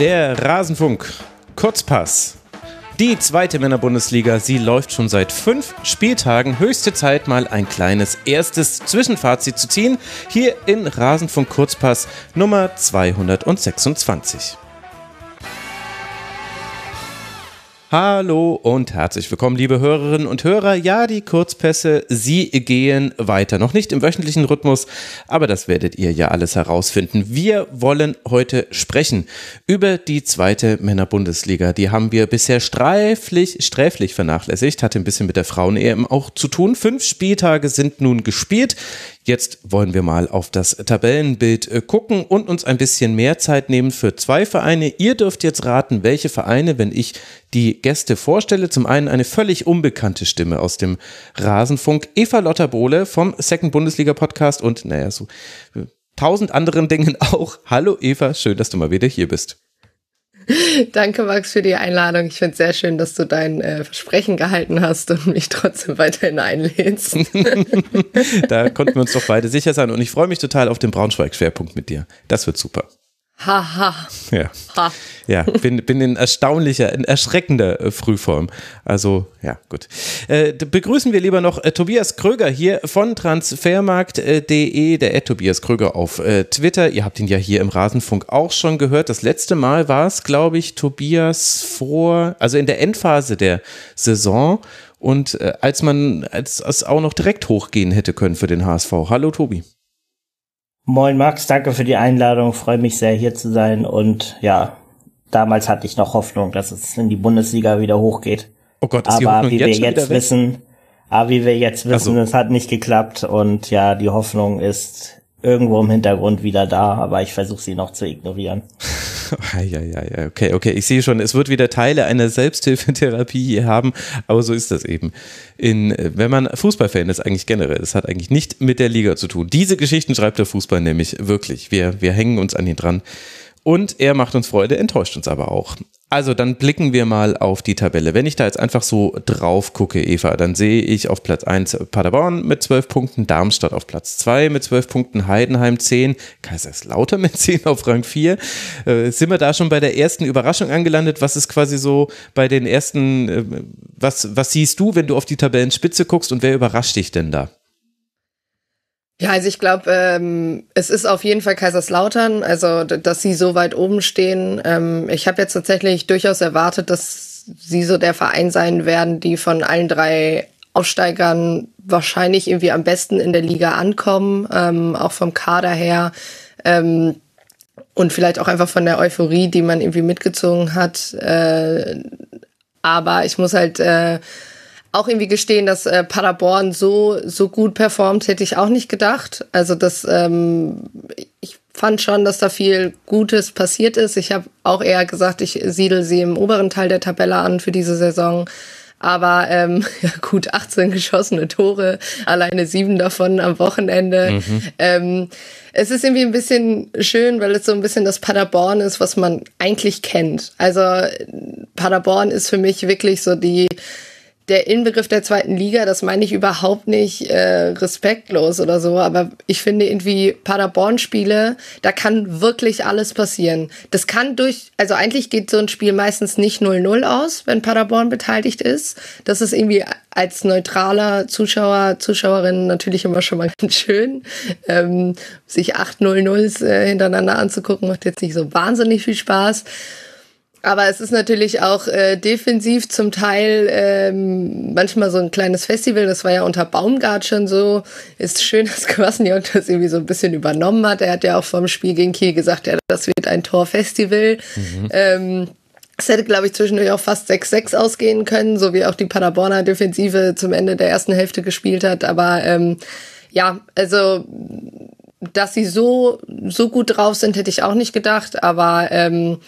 Der Rasenfunk. Kurzpass. Die zweite Männerbundesliga, sie läuft schon seit fünf Spieltagen. Höchste Zeit, mal ein kleines erstes Zwischenfazit zu ziehen. Hier in Rasenfunk Kurzpass Nummer 226. Hallo und herzlich willkommen, liebe Hörerinnen und Hörer. Ja, die Kurzpässe, sie gehen weiter. Noch nicht im wöchentlichen Rhythmus, aber das werdet ihr ja alles herausfinden. Wir wollen heute sprechen über die zweite Männerbundesliga. Die haben wir bisher streiflich, sträflich vernachlässigt, hatte ein bisschen mit der Frauen-EM auch zu tun. Fünf Spieltage sind nun gespielt. Jetzt wollen wir mal auf das Tabellenbild äh, gucken und uns ein bisschen mehr Zeit nehmen für zwei Vereine. Ihr dürft jetzt raten, welche Vereine, wenn ich die Gäste vorstelle. Zum einen eine völlig unbekannte Stimme aus dem Rasenfunk, Eva Lotterbohle vom Second Bundesliga Podcast und naja, so äh, tausend anderen Dingen auch. Hallo Eva, schön, dass du mal wieder hier bist. Danke, Max, für die Einladung. Ich finde es sehr schön, dass du dein äh, Versprechen gehalten hast und mich trotzdem weiterhin einlädst. da konnten wir uns doch beide sicher sein und ich freue mich total auf den Braunschweig-Schwerpunkt mit dir. Das wird super. Haha. Ja. Ha. Ja, bin, bin in erstaunlicher, in erschreckender äh, Frühform. Also, ja, gut. Äh, begrüßen wir lieber noch äh, Tobias Kröger hier von transfermarkt.de, der Ed Tobias Kröger auf äh, Twitter. Ihr habt ihn ja hier im Rasenfunk auch schon gehört. Das letzte Mal war es, glaube ich, Tobias vor, also in der Endphase der Saison. Und äh, als man, als es auch noch direkt hochgehen hätte können für den HSV. Hallo, Tobi. Moin Max, danke für die Einladung. Freue mich sehr hier zu sein und ja, damals hatte ich noch Hoffnung, dass es in die Bundesliga wieder hochgeht. Oh Gott, ist aber die Hoffnung wie jetzt wir jetzt wissen, aber wie wir jetzt wissen, so. es hat nicht geklappt und ja, die Hoffnung ist irgendwo im Hintergrund wieder da, aber ich versuche sie noch zu ignorieren. ja, ja, ja, okay, okay. Ich sehe schon, es wird wieder Teile einer Selbsthilfetherapie hier haben, aber so ist das eben. In, wenn man Fußballfan ist, eigentlich generell, es hat eigentlich nicht mit der Liga zu tun. Diese Geschichten schreibt der Fußball nämlich wirklich. Wir, wir hängen uns an ihn dran. Und er macht uns Freude, enttäuscht uns aber auch. Also dann blicken wir mal auf die Tabelle. Wenn ich da jetzt einfach so drauf gucke, Eva, dann sehe ich auf Platz 1 Paderborn mit 12 Punkten, Darmstadt auf Platz 2 mit 12 Punkten, Heidenheim 10, Kaiserslautern mit 10 auf Rang 4. Äh, sind wir da schon bei der ersten Überraschung angelandet? Was ist quasi so bei den ersten, äh, was, was siehst du, wenn du auf die Tabellenspitze guckst und wer überrascht dich denn da? Ja, also ich glaube, ähm, es ist auf jeden Fall Kaiserslautern, also dass sie so weit oben stehen. Ähm, ich habe jetzt tatsächlich durchaus erwartet, dass sie so der Verein sein werden, die von allen drei Aufsteigern wahrscheinlich irgendwie am besten in der Liga ankommen, ähm, auch vom Kader her. Ähm, und vielleicht auch einfach von der Euphorie, die man irgendwie mitgezogen hat. Äh, aber ich muss halt äh, auch irgendwie gestehen, dass äh, Paderborn so so gut performt, hätte ich auch nicht gedacht. Also das, ähm, ich fand schon, dass da viel Gutes passiert ist. Ich habe auch eher gesagt, ich siedel sie im oberen Teil der Tabelle an für diese Saison. Aber ähm, ja gut, 18 geschossene Tore, alleine sieben davon am Wochenende. Mhm. Ähm, es ist irgendwie ein bisschen schön, weil es so ein bisschen das Paderborn ist, was man eigentlich kennt. Also Paderborn ist für mich wirklich so die der Inbegriff der zweiten Liga, das meine ich überhaupt nicht äh, respektlos oder so, aber ich finde irgendwie Paderborn-Spiele, da kann wirklich alles passieren. Das kann durch, also eigentlich geht so ein Spiel meistens nicht 0-0 aus, wenn Paderborn beteiligt ist. Das ist irgendwie als neutraler Zuschauer, Zuschauerin natürlich immer schon mal ganz schön. Ähm, sich 8-0-0s äh, hintereinander anzugucken, macht jetzt nicht so wahnsinnig viel Spaß. Aber es ist natürlich auch äh, defensiv zum Teil ähm, manchmal so ein kleines Festival. Das war ja unter Baumgart schon so. Ist schön, dass Kwasniok das irgendwie so ein bisschen übernommen hat. Er hat ja auch vom Spiel gegen Kiel gesagt, ja, das wird ein Torfestival. Mhm. Ähm, es hätte, glaube ich, zwischendurch auch fast 6-6 ausgehen können, so wie auch die Paderborner Defensive zum Ende der ersten Hälfte gespielt hat. Aber ähm, ja, also dass sie so so gut drauf sind, hätte ich auch nicht gedacht. Aber ähm,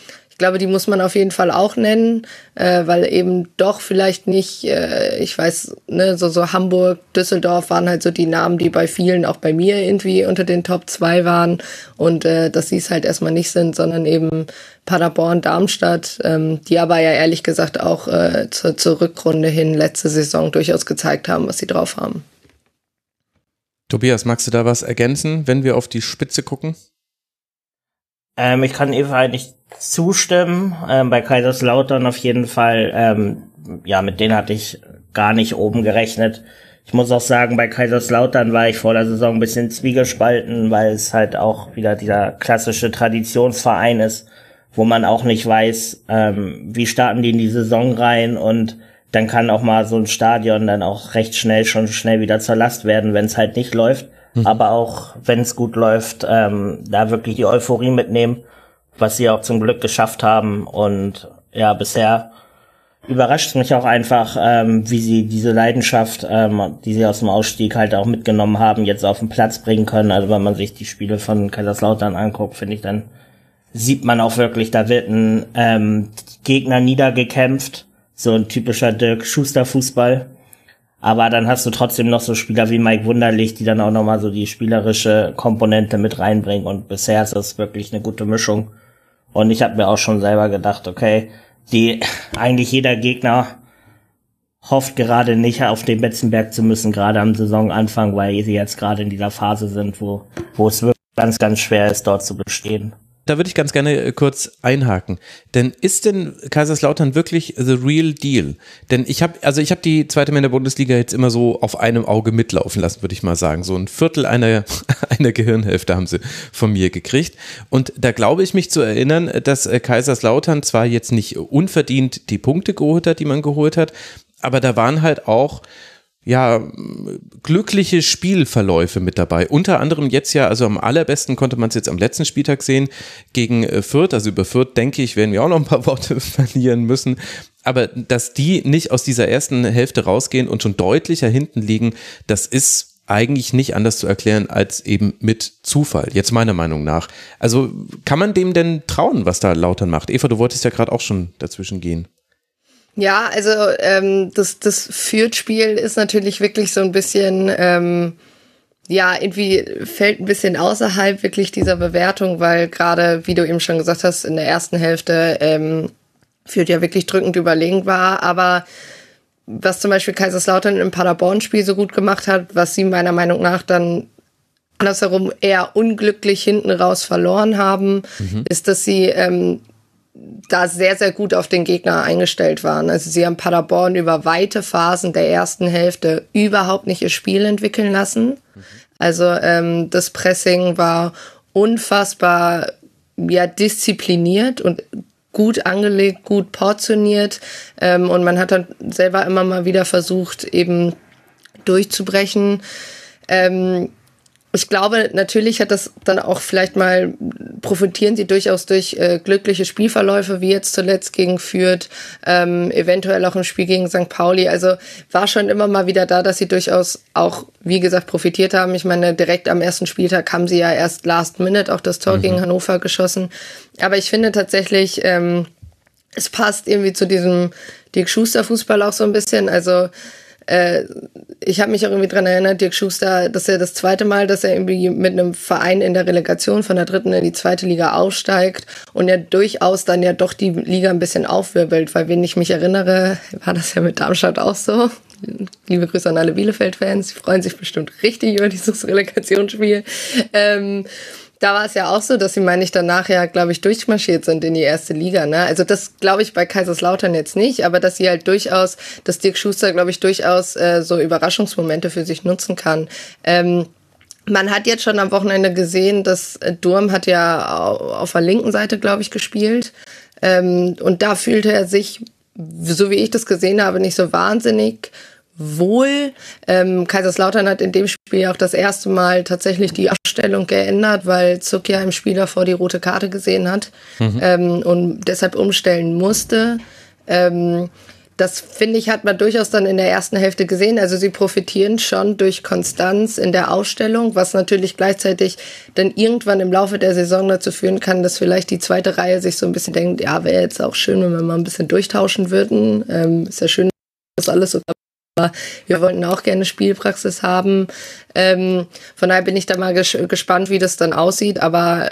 glaube, die muss man auf jeden Fall auch nennen, äh, weil eben doch vielleicht nicht, äh, ich weiß, ne, so, so Hamburg, Düsseldorf waren halt so die Namen, die bei vielen, auch bei mir irgendwie unter den Top 2 waren und äh, dass sie es halt erstmal nicht sind, sondern eben Paderborn, Darmstadt, ähm, die aber ja ehrlich gesagt auch äh, zur, zur Rückrunde hin letzte Saison durchaus gezeigt haben, was sie drauf haben. Tobias, magst du da was ergänzen, wenn wir auf die Spitze gucken? Ähm, ich kann Eva halt nicht zustimmen. Ähm, bei Kaiserslautern auf jeden Fall. Ähm, ja, mit denen hatte ich gar nicht oben gerechnet. Ich muss auch sagen, bei Kaiserslautern war ich vor der Saison ein bisschen zwiegespalten, weil es halt auch wieder dieser klassische Traditionsverein ist, wo man auch nicht weiß, ähm, wie starten die in die Saison rein und dann kann auch mal so ein Stadion dann auch recht schnell schon schnell wieder zur Last werden, wenn es halt nicht läuft. Mhm. Aber auch wenn es gut läuft, ähm, da wirklich die Euphorie mitnehmen, was sie auch zum Glück geschafft haben. Und ja, bisher überrascht mich auch einfach, ähm, wie sie diese Leidenschaft, ähm, die sie aus dem Ausstieg halt auch mitgenommen haben, jetzt auf den Platz bringen können. Also wenn man sich die Spiele von Kaiserslautern anguckt, finde ich, dann sieht man auch wirklich, da wird ein ähm, Gegner niedergekämpft so ein typischer Dirk Schuster Fußball. Aber dann hast du trotzdem noch so Spieler wie Mike Wunderlich, die dann auch nochmal so die spielerische Komponente mit reinbringen. Und bisher ist das wirklich eine gute Mischung. Und ich habe mir auch schon selber gedacht, okay, die eigentlich jeder Gegner hofft gerade nicht auf den Betzenberg zu müssen, gerade am Saisonanfang, weil sie jetzt gerade in dieser Phase sind, wo, wo es wirklich ganz, ganz schwer ist, dort zu bestehen da würde ich ganz gerne äh, kurz einhaken. Denn ist denn Kaiserslautern wirklich the real deal? Denn ich habe, also ich habe die zweite Männer Bundesliga jetzt immer so auf einem Auge mitlaufen lassen, würde ich mal sagen. So ein Viertel einer, einer Gehirnhälfte haben sie von mir gekriegt. Und da glaube ich mich zu erinnern, dass äh, Kaiserslautern zwar jetzt nicht unverdient die Punkte geholt hat, die man geholt hat, aber da waren halt auch ja, glückliche Spielverläufe mit dabei. Unter anderem jetzt ja, also am allerbesten konnte man es jetzt am letzten Spieltag sehen, gegen äh, Fürth. Also über Fürth, denke ich, werden wir auch noch ein paar Worte verlieren müssen. Aber dass die nicht aus dieser ersten Hälfte rausgehen und schon deutlicher hinten liegen, das ist eigentlich nicht anders zu erklären als eben mit Zufall, jetzt meiner Meinung nach. Also kann man dem denn trauen, was da Lautern macht? Eva, du wolltest ja gerade auch schon dazwischen gehen. Ja, also ähm, das, das Fürth-Spiel ist natürlich wirklich so ein bisschen, ähm, ja, irgendwie fällt ein bisschen außerhalb wirklich dieser Bewertung, weil gerade, wie du eben schon gesagt hast, in der ersten Hälfte ähm, Fürth ja wirklich drückend überlegen war, aber was zum Beispiel Kaiserslautern im Paderborn-Spiel so gut gemacht hat, was sie meiner Meinung nach dann andersherum eher unglücklich hinten raus verloren haben, mhm. ist, dass sie ähm, da sehr, sehr gut auf den Gegner eingestellt waren. Also sie haben Paderborn über weite Phasen der ersten Hälfte überhaupt nicht ihr Spiel entwickeln lassen. Also ähm, das Pressing war unfassbar ja, diszipliniert und gut angelegt, gut portioniert. Ähm, und man hat dann selber immer mal wieder versucht, eben durchzubrechen. Ähm, ich glaube, natürlich hat das dann auch vielleicht mal, profitieren sie durchaus durch äh, glückliche Spielverläufe, wie jetzt zuletzt gegen Fürth, ähm, eventuell auch im Spiel gegen St. Pauli. Also war schon immer mal wieder da, dass sie durchaus auch, wie gesagt, profitiert haben. Ich meine, direkt am ersten Spieltag haben sie ja erst last minute auch das Tor mhm. gegen Hannover geschossen. Aber ich finde tatsächlich, ähm, es passt irgendwie zu diesem Dirk Schuster Fußball auch so ein bisschen. Also äh, ich habe mich auch irgendwie dran erinnert, Dirk Schuster, dass er das zweite Mal, dass er irgendwie mit einem Verein in der Relegation von der dritten in die zweite Liga aufsteigt und er durchaus dann ja doch die Liga ein bisschen aufwirbelt, weil wenn ich mich erinnere, war das ja mit Darmstadt auch so. Liebe Grüße an alle Bielefeld-Fans, sie freuen sich bestimmt richtig über dieses Relegationsspiel. Ähm, da war es ja auch so, dass sie, meine ich, danach ja, glaube ich, durchmarschiert sind in die erste Liga. Ne? Also das glaube ich bei Kaiserslautern jetzt nicht, aber dass sie halt durchaus, dass Dirk Schuster, glaube ich, durchaus äh, so Überraschungsmomente für sich nutzen kann. Ähm, man hat jetzt schon am Wochenende gesehen, dass äh, Durm hat ja auf der linken Seite, glaube ich, gespielt. Ähm, und da fühlte er sich, so wie ich das gesehen habe, nicht so wahnsinnig wohl. Ähm, Kaiserslautern hat in dem Spiel auch das erste Mal tatsächlich die Aufstellung geändert, weil Zuck ja im Spiel davor die rote Karte gesehen hat mhm. ähm, und deshalb umstellen musste. Ähm, das finde ich, hat man durchaus dann in der ersten Hälfte gesehen. Also sie profitieren schon durch Konstanz in der Ausstellung, was natürlich gleichzeitig dann irgendwann im Laufe der Saison dazu führen kann, dass vielleicht die zweite Reihe sich so ein bisschen denkt, ja, wäre jetzt auch schön, wenn wir mal ein bisschen durchtauschen würden. Ähm, ist ja schön, dass alles so wir wollten auch gerne Spielpraxis haben. Ähm, von daher bin ich da mal ges gespannt, wie das dann aussieht. Aber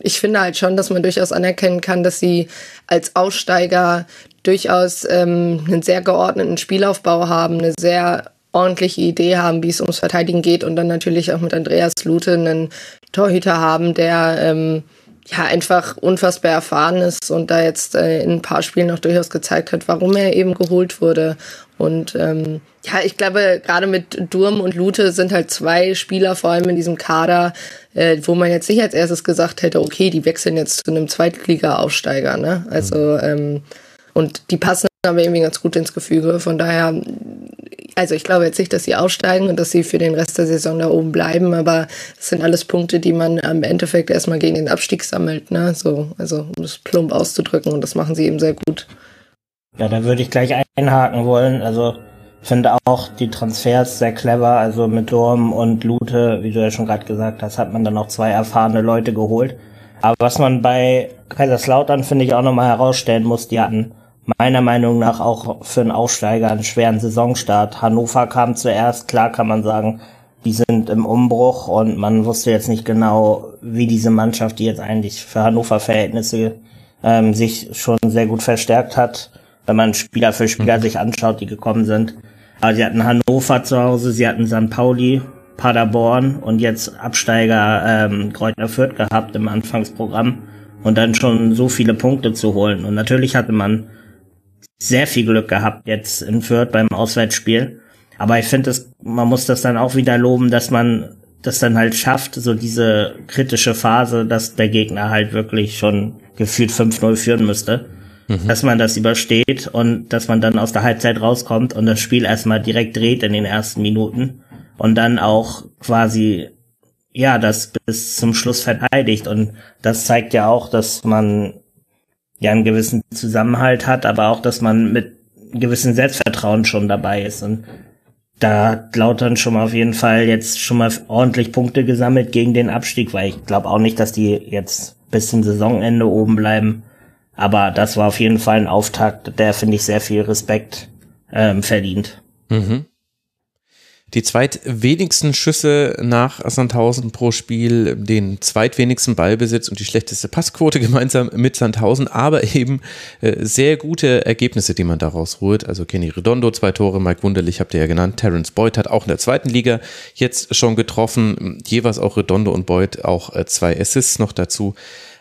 ich finde halt schon, dass man durchaus anerkennen kann, dass sie als Aussteiger durchaus ähm, einen sehr geordneten Spielaufbau haben, eine sehr ordentliche Idee haben, wie es ums Verteidigen geht und dann natürlich auch mit Andreas Lute einen Torhüter haben, der ähm, ja einfach unfassbar erfahren ist und da jetzt äh, in ein paar Spielen noch durchaus gezeigt hat, warum er eben geholt wurde. Und ähm, ja, ich glaube, gerade mit Durm und Lute sind halt zwei Spieler, vor allem in diesem Kader, äh, wo man jetzt nicht als erstes gesagt hätte, okay, die wechseln jetzt zu einem Zweitliga-Aufsteiger. Ne? Also ähm, und die passen aber irgendwie ganz gut ins Gefüge. Von daher, also ich glaube jetzt nicht, dass sie aussteigen und dass sie für den Rest der Saison da oben bleiben, aber es sind alles Punkte, die man am Endeffekt erstmal gegen den Abstieg sammelt, ne? So, also um es plump auszudrücken und das machen sie eben sehr gut. Ja, da würde ich gleich einhaken wollen. Also finde auch die Transfers sehr clever. Also mit Dorm und Lute, wie du ja schon gerade gesagt hast, hat man dann auch zwei erfahrene Leute geholt. Aber was man bei Kaiserslautern, finde ich, auch nochmal herausstellen muss, die hatten meiner Meinung nach auch für einen Aufsteiger einen schweren Saisonstart. Hannover kam zuerst, klar kann man sagen, die sind im Umbruch und man wusste jetzt nicht genau, wie diese Mannschaft, die jetzt eigentlich für Hannover Verhältnisse ähm, sich schon sehr gut verstärkt hat, wenn man Spieler für Spieler mhm. sich anschaut, die gekommen sind. Aber sie hatten Hannover zu Hause, sie hatten St. Pauli, Paderborn und jetzt Absteiger ähm, Kräuter Fürth gehabt im Anfangsprogramm und dann schon so viele Punkte zu holen. Und natürlich hatte man sehr viel Glück gehabt jetzt in Fürth beim Auswärtsspiel. Aber ich finde, man muss das dann auch wieder loben, dass man das dann halt schafft, so diese kritische Phase, dass der Gegner halt wirklich schon gefühlt 5-0 führen müsste. Mhm. Dass man das übersteht und dass man dann aus der Halbzeit rauskommt und das Spiel erstmal direkt dreht in den ersten Minuten und dann auch quasi ja, das bis zum Schluss verteidigt. Und das zeigt ja auch, dass man ja einen gewissen Zusammenhalt hat, aber auch, dass man mit gewissen Selbstvertrauen schon dabei ist. Und da hat Lautern schon mal auf jeden Fall jetzt schon mal ordentlich Punkte gesammelt gegen den Abstieg, weil ich glaube auch nicht, dass die jetzt bis zum Saisonende oben bleiben. Aber das war auf jeden Fall ein Auftakt, der finde ich sehr viel Respekt ähm, verdient. Mhm die zweitwenigsten Schüsse nach Sandhausen pro Spiel, den zweitwenigsten Ballbesitz und die schlechteste Passquote gemeinsam mit Sandhausen, aber eben äh, sehr gute Ergebnisse, die man daraus holt. Also Kenny Redondo, zwei Tore, Mike Wunderlich habt ihr ja genannt, Terence Boyd hat auch in der zweiten Liga jetzt schon getroffen, jeweils auch Redondo und Boyd auch äh, zwei Assists noch dazu.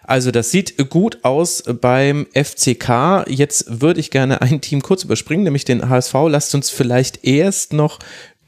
Also das sieht gut aus beim FCK. Jetzt würde ich gerne ein Team kurz überspringen, nämlich den HSV. Lasst uns vielleicht erst noch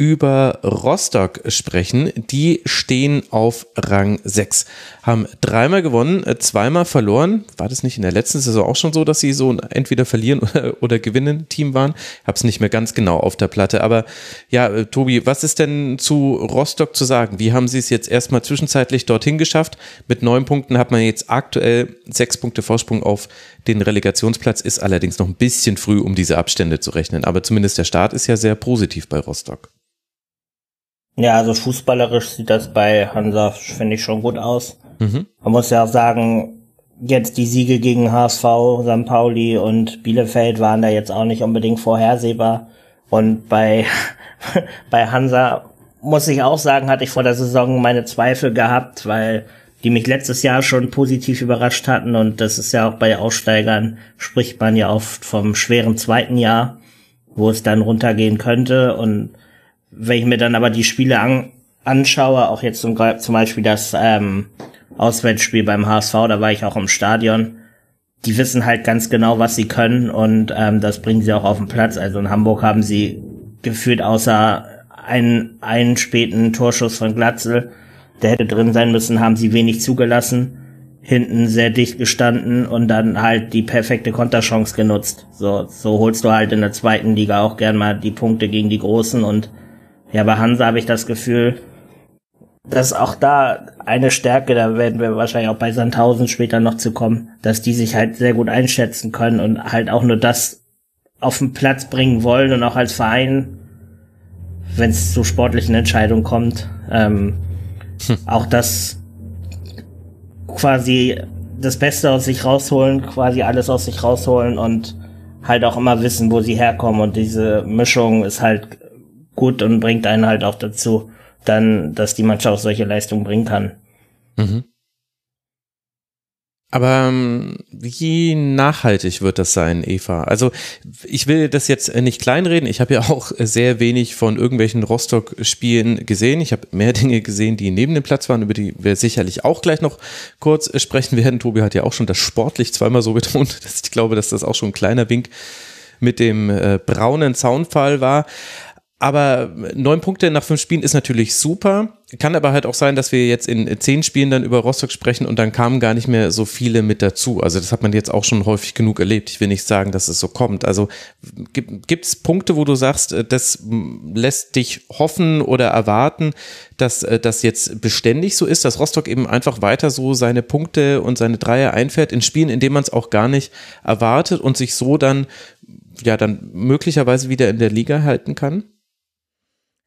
über Rostock sprechen. Die stehen auf Rang 6, haben dreimal gewonnen, äh, zweimal verloren. War das nicht in der letzten Saison auch schon so, dass sie so entweder verlieren oder, oder gewinnen Team waren? Habe es nicht mehr ganz genau auf der Platte. Aber ja, äh, Tobi, was ist denn zu Rostock zu sagen? Wie haben sie es jetzt erstmal zwischenzeitlich dorthin geschafft? Mit neun Punkten hat man jetzt aktuell sechs Punkte Vorsprung auf den Relegationsplatz, ist allerdings noch ein bisschen früh, um diese Abstände zu rechnen. Aber zumindest der Start ist ja sehr positiv bei Rostock. Ja, also fußballerisch sieht das bei Hansa, finde ich, schon gut aus. Mhm. Man muss ja auch sagen, jetzt die Siege gegen HSV, St. Pauli und Bielefeld waren da jetzt auch nicht unbedingt vorhersehbar. Und bei, bei Hansa muss ich auch sagen, hatte ich vor der Saison meine Zweifel gehabt, weil die mich letztes Jahr schon positiv überrascht hatten und das ist ja auch bei Aussteigern spricht man ja oft vom schweren zweiten Jahr, wo es dann runtergehen könnte und wenn ich mir dann aber die Spiele an, anschaue, auch jetzt zum, zum Beispiel das ähm, Auswärtsspiel beim HSV, da war ich auch im Stadion, die wissen halt ganz genau, was sie können und ähm, das bringen sie auch auf den Platz. Also in Hamburg haben sie gefühlt außer einen, einen späten Torschuss von Glatzel, der hätte drin sein müssen, haben sie wenig zugelassen, hinten sehr dicht gestanden und dann halt die perfekte Konterchance genutzt. So, so holst du halt in der zweiten Liga auch gern mal die Punkte gegen die Großen und ja, bei Hansa habe ich das Gefühl, dass auch da eine Stärke, da werden wir wahrscheinlich auch bei Sandhausen später noch zu kommen, dass die sich halt sehr gut einschätzen können und halt auch nur das auf den Platz bringen wollen und auch als Verein, wenn es zu sportlichen Entscheidungen kommt, ähm, hm. auch das quasi das Beste aus sich rausholen, quasi alles aus sich rausholen und halt auch immer wissen, wo sie herkommen und diese Mischung ist halt gut und bringt einen halt auch dazu, dann, dass die Mannschaft solche Leistungen bringen kann. Mhm. Aber ähm, wie nachhaltig wird das sein, Eva? Also ich will das jetzt nicht kleinreden. Ich habe ja auch sehr wenig von irgendwelchen Rostock-Spielen gesehen. Ich habe mehr Dinge gesehen, die neben dem Platz waren, über die wir sicherlich auch gleich noch kurz sprechen werden. Tobi hat ja auch schon das sportlich zweimal so betont, dass ich glaube, dass das auch schon ein kleiner Wink mit dem äh, braunen Zaunfall war. Aber neun Punkte nach fünf Spielen ist natürlich super. Kann aber halt auch sein, dass wir jetzt in zehn Spielen dann über Rostock sprechen und dann kamen gar nicht mehr so viele mit dazu. Also das hat man jetzt auch schon häufig genug erlebt. Ich will nicht sagen, dass es so kommt. Also gibt es Punkte, wo du sagst, äh, das lässt dich hoffen oder erwarten, dass äh, das jetzt beständig so ist, dass Rostock eben einfach weiter so seine Punkte und seine Dreier einfährt in Spielen, in denen man es auch gar nicht erwartet und sich so dann ja dann möglicherweise wieder in der Liga halten kann?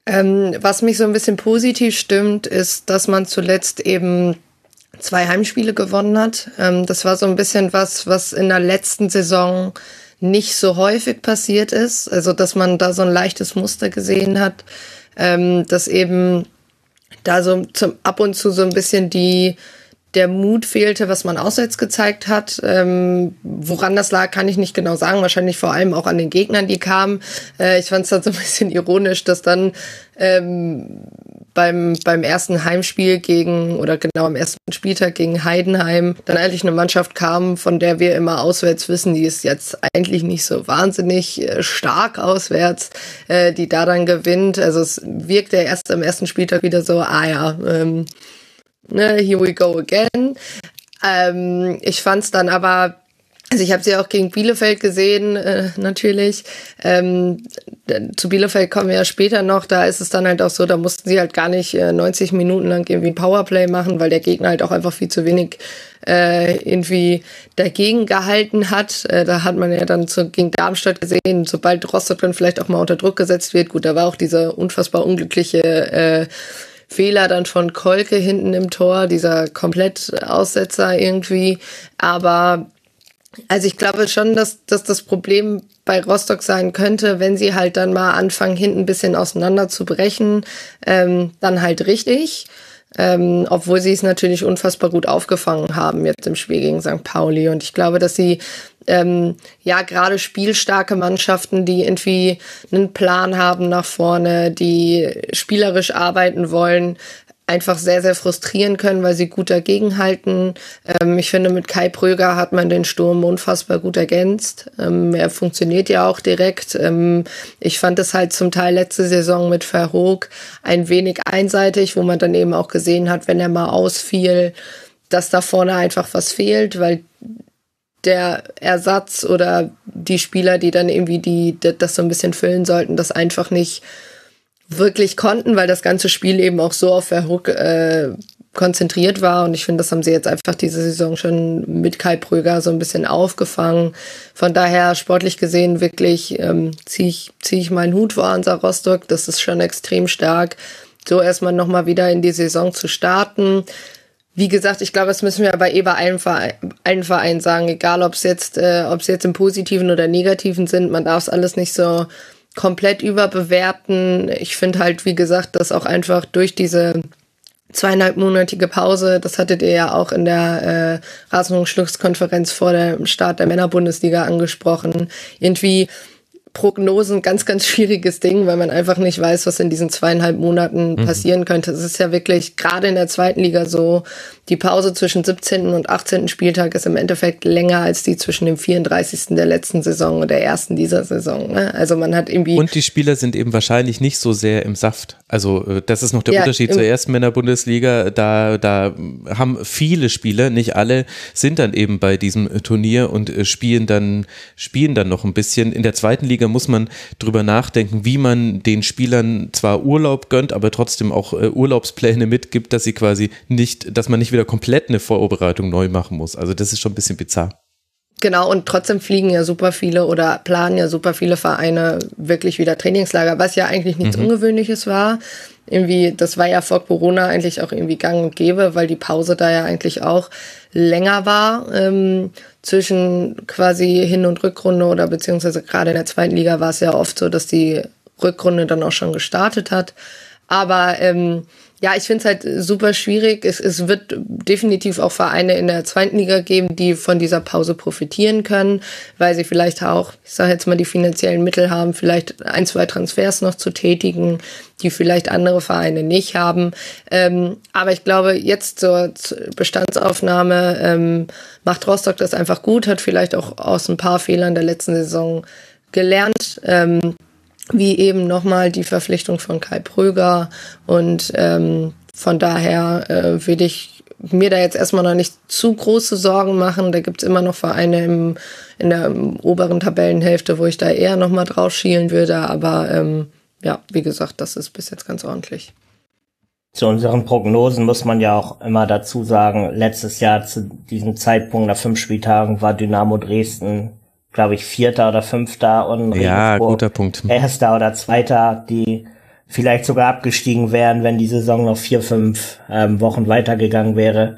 Ähm, was mich so ein bisschen positiv stimmt, ist, dass man zuletzt eben zwei Heimspiele gewonnen hat. Ähm, das war so ein bisschen was, was in der letzten Saison nicht so häufig passiert ist. Also, dass man da so ein leichtes Muster gesehen hat, ähm, dass eben da so zum, ab und zu so ein bisschen die der Mut fehlte, was man auswärts gezeigt hat. Ähm, woran das lag, kann ich nicht genau sagen. Wahrscheinlich vor allem auch an den Gegnern, die kamen. Äh, ich fand es dann so ein bisschen ironisch, dass dann ähm, beim, beim ersten Heimspiel gegen, oder genau am ersten Spieltag gegen Heidenheim, dann eigentlich eine Mannschaft kam, von der wir immer auswärts wissen, die ist jetzt eigentlich nicht so wahnsinnig äh, stark auswärts, äh, die da dann gewinnt. Also es wirkt ja erst am ersten Spieltag wieder so, ah ja, ähm, ne, here we go again. Ähm, ich fand es dann aber, also ich habe sie auch gegen Bielefeld gesehen, äh, natürlich. Ähm, zu Bielefeld kommen wir ja später noch. Da ist es dann halt auch so, da mussten sie halt gar nicht äh, 90 Minuten lang irgendwie ein Powerplay machen, weil der Gegner halt auch einfach viel zu wenig äh, irgendwie dagegen gehalten hat. Äh, da hat man ja dann zu, gegen Darmstadt gesehen, sobald Rostock dann vielleicht auch mal unter Druck gesetzt wird. Gut, da war auch diese unfassbar unglückliche äh, Fehler dann von Kolke hinten im Tor, dieser Komplettaussetzer irgendwie. Aber also ich glaube schon, dass, dass das Problem bei Rostock sein könnte, wenn sie halt dann mal anfangen, hinten ein bisschen auseinander zu brechen, ähm, dann halt richtig. Ähm, obwohl sie es natürlich unfassbar gut aufgefangen haben jetzt im Spiel gegen St. Pauli. Und ich glaube, dass sie ähm, ja gerade spielstarke Mannschaften, die irgendwie einen Plan haben nach vorne, die spielerisch arbeiten wollen, einfach sehr, sehr frustrieren können, weil sie gut dagegenhalten. Ähm, ich finde, mit Kai Pröger hat man den Sturm unfassbar gut ergänzt. Ähm, er funktioniert ja auch direkt. Ähm, ich fand es halt zum Teil letzte Saison mit Verhoog ein wenig einseitig, wo man dann eben auch gesehen hat, wenn er mal ausfiel, dass da vorne einfach was fehlt, weil der Ersatz oder die Spieler, die dann irgendwie die, das so ein bisschen füllen sollten, das einfach nicht wirklich konnten, weil das ganze Spiel eben auch so auf Verhook äh, konzentriert war. Und ich finde, das haben sie jetzt einfach diese Saison schon mit Kai Pröger so ein bisschen aufgefangen. Von daher sportlich gesehen wirklich ähm, ziehe ich, zieh ich meinen Hut vor Hansa Rostock. Das ist schon extrem stark, so erstmal nochmal wieder in die Saison zu starten. Wie gesagt, ich glaube, das müssen wir bei eh allen, Verein, allen Vereinen sagen, egal ob es jetzt, äh, ob es jetzt im Positiven oder Negativen sind, man darf es alles nicht so komplett überbewerten. Ich finde halt, wie gesagt, dass auch einfach durch diese zweieinhalbmonatige Pause, das hattet ihr ja auch in der äh, Rasenungsschlusskonferenz vor dem Start der Männerbundesliga angesprochen, irgendwie Prognosen ganz, ganz schwieriges Ding, weil man einfach nicht weiß, was in diesen zweieinhalb Monaten mhm. passieren könnte. Es ist ja wirklich gerade in der zweiten Liga so, die Pause zwischen 17. und 18. Spieltag ist im Endeffekt länger als die zwischen dem 34. der letzten Saison und der ersten dieser Saison. Ne? Also man hat irgendwie. Und die Spieler sind eben wahrscheinlich nicht so sehr im Saft. Also äh, das ist noch der ja, Unterschied zur ersten Männerbundesliga. Da, da haben viele Spieler, nicht alle, sind dann eben bei diesem Turnier und äh, spielen dann, spielen dann noch ein bisschen. In der zweiten Liga muss man drüber nachdenken, wie man den Spielern zwar Urlaub gönnt, aber trotzdem auch äh, Urlaubspläne mitgibt, dass sie quasi nicht, dass man nicht wieder komplett eine Vorbereitung neu machen muss. Also das ist schon ein bisschen bizarr. Genau, und trotzdem fliegen ja super viele oder planen ja super viele Vereine wirklich wieder Trainingslager, was ja eigentlich nichts mhm. Ungewöhnliches war. Irgendwie, das war ja vor Corona eigentlich auch irgendwie gang und gäbe, weil die Pause da ja eigentlich auch länger war. Ähm, zwischen quasi Hin- und Rückrunde oder beziehungsweise gerade in der zweiten Liga war es ja oft so, dass die Rückrunde dann auch schon gestartet hat. Aber ähm, ja, ich finde es halt super schwierig. Es, es wird definitiv auch Vereine in der zweiten Liga geben, die von dieser Pause profitieren können, weil sie vielleicht auch, ich sage jetzt mal, die finanziellen Mittel haben, vielleicht ein, zwei Transfers noch zu tätigen, die vielleicht andere Vereine nicht haben. Ähm, aber ich glaube, jetzt zur Bestandsaufnahme ähm, macht Rostock das einfach gut, hat vielleicht auch aus ein paar Fehlern der letzten Saison gelernt. Ähm, wie eben nochmal die Verpflichtung von Kai Pröger. Und ähm, von daher äh, will ich mir da jetzt erstmal noch nicht zu große Sorgen machen. Da gibt's immer noch Vereine im, in der oberen Tabellenhälfte, wo ich da eher nochmal drauf schielen würde. Aber ähm, ja, wie gesagt, das ist bis jetzt ganz ordentlich. Zu unseren Prognosen muss man ja auch immer dazu sagen, letztes Jahr zu diesem Zeitpunkt nach fünf Spieltagen war Dynamo Dresden glaube ich, Vierter oder Fünfter und ja, Regensburg guter Punkt. Erster oder Zweiter, die vielleicht sogar abgestiegen wären, wenn die Saison noch vier, fünf ähm, Wochen weitergegangen wäre.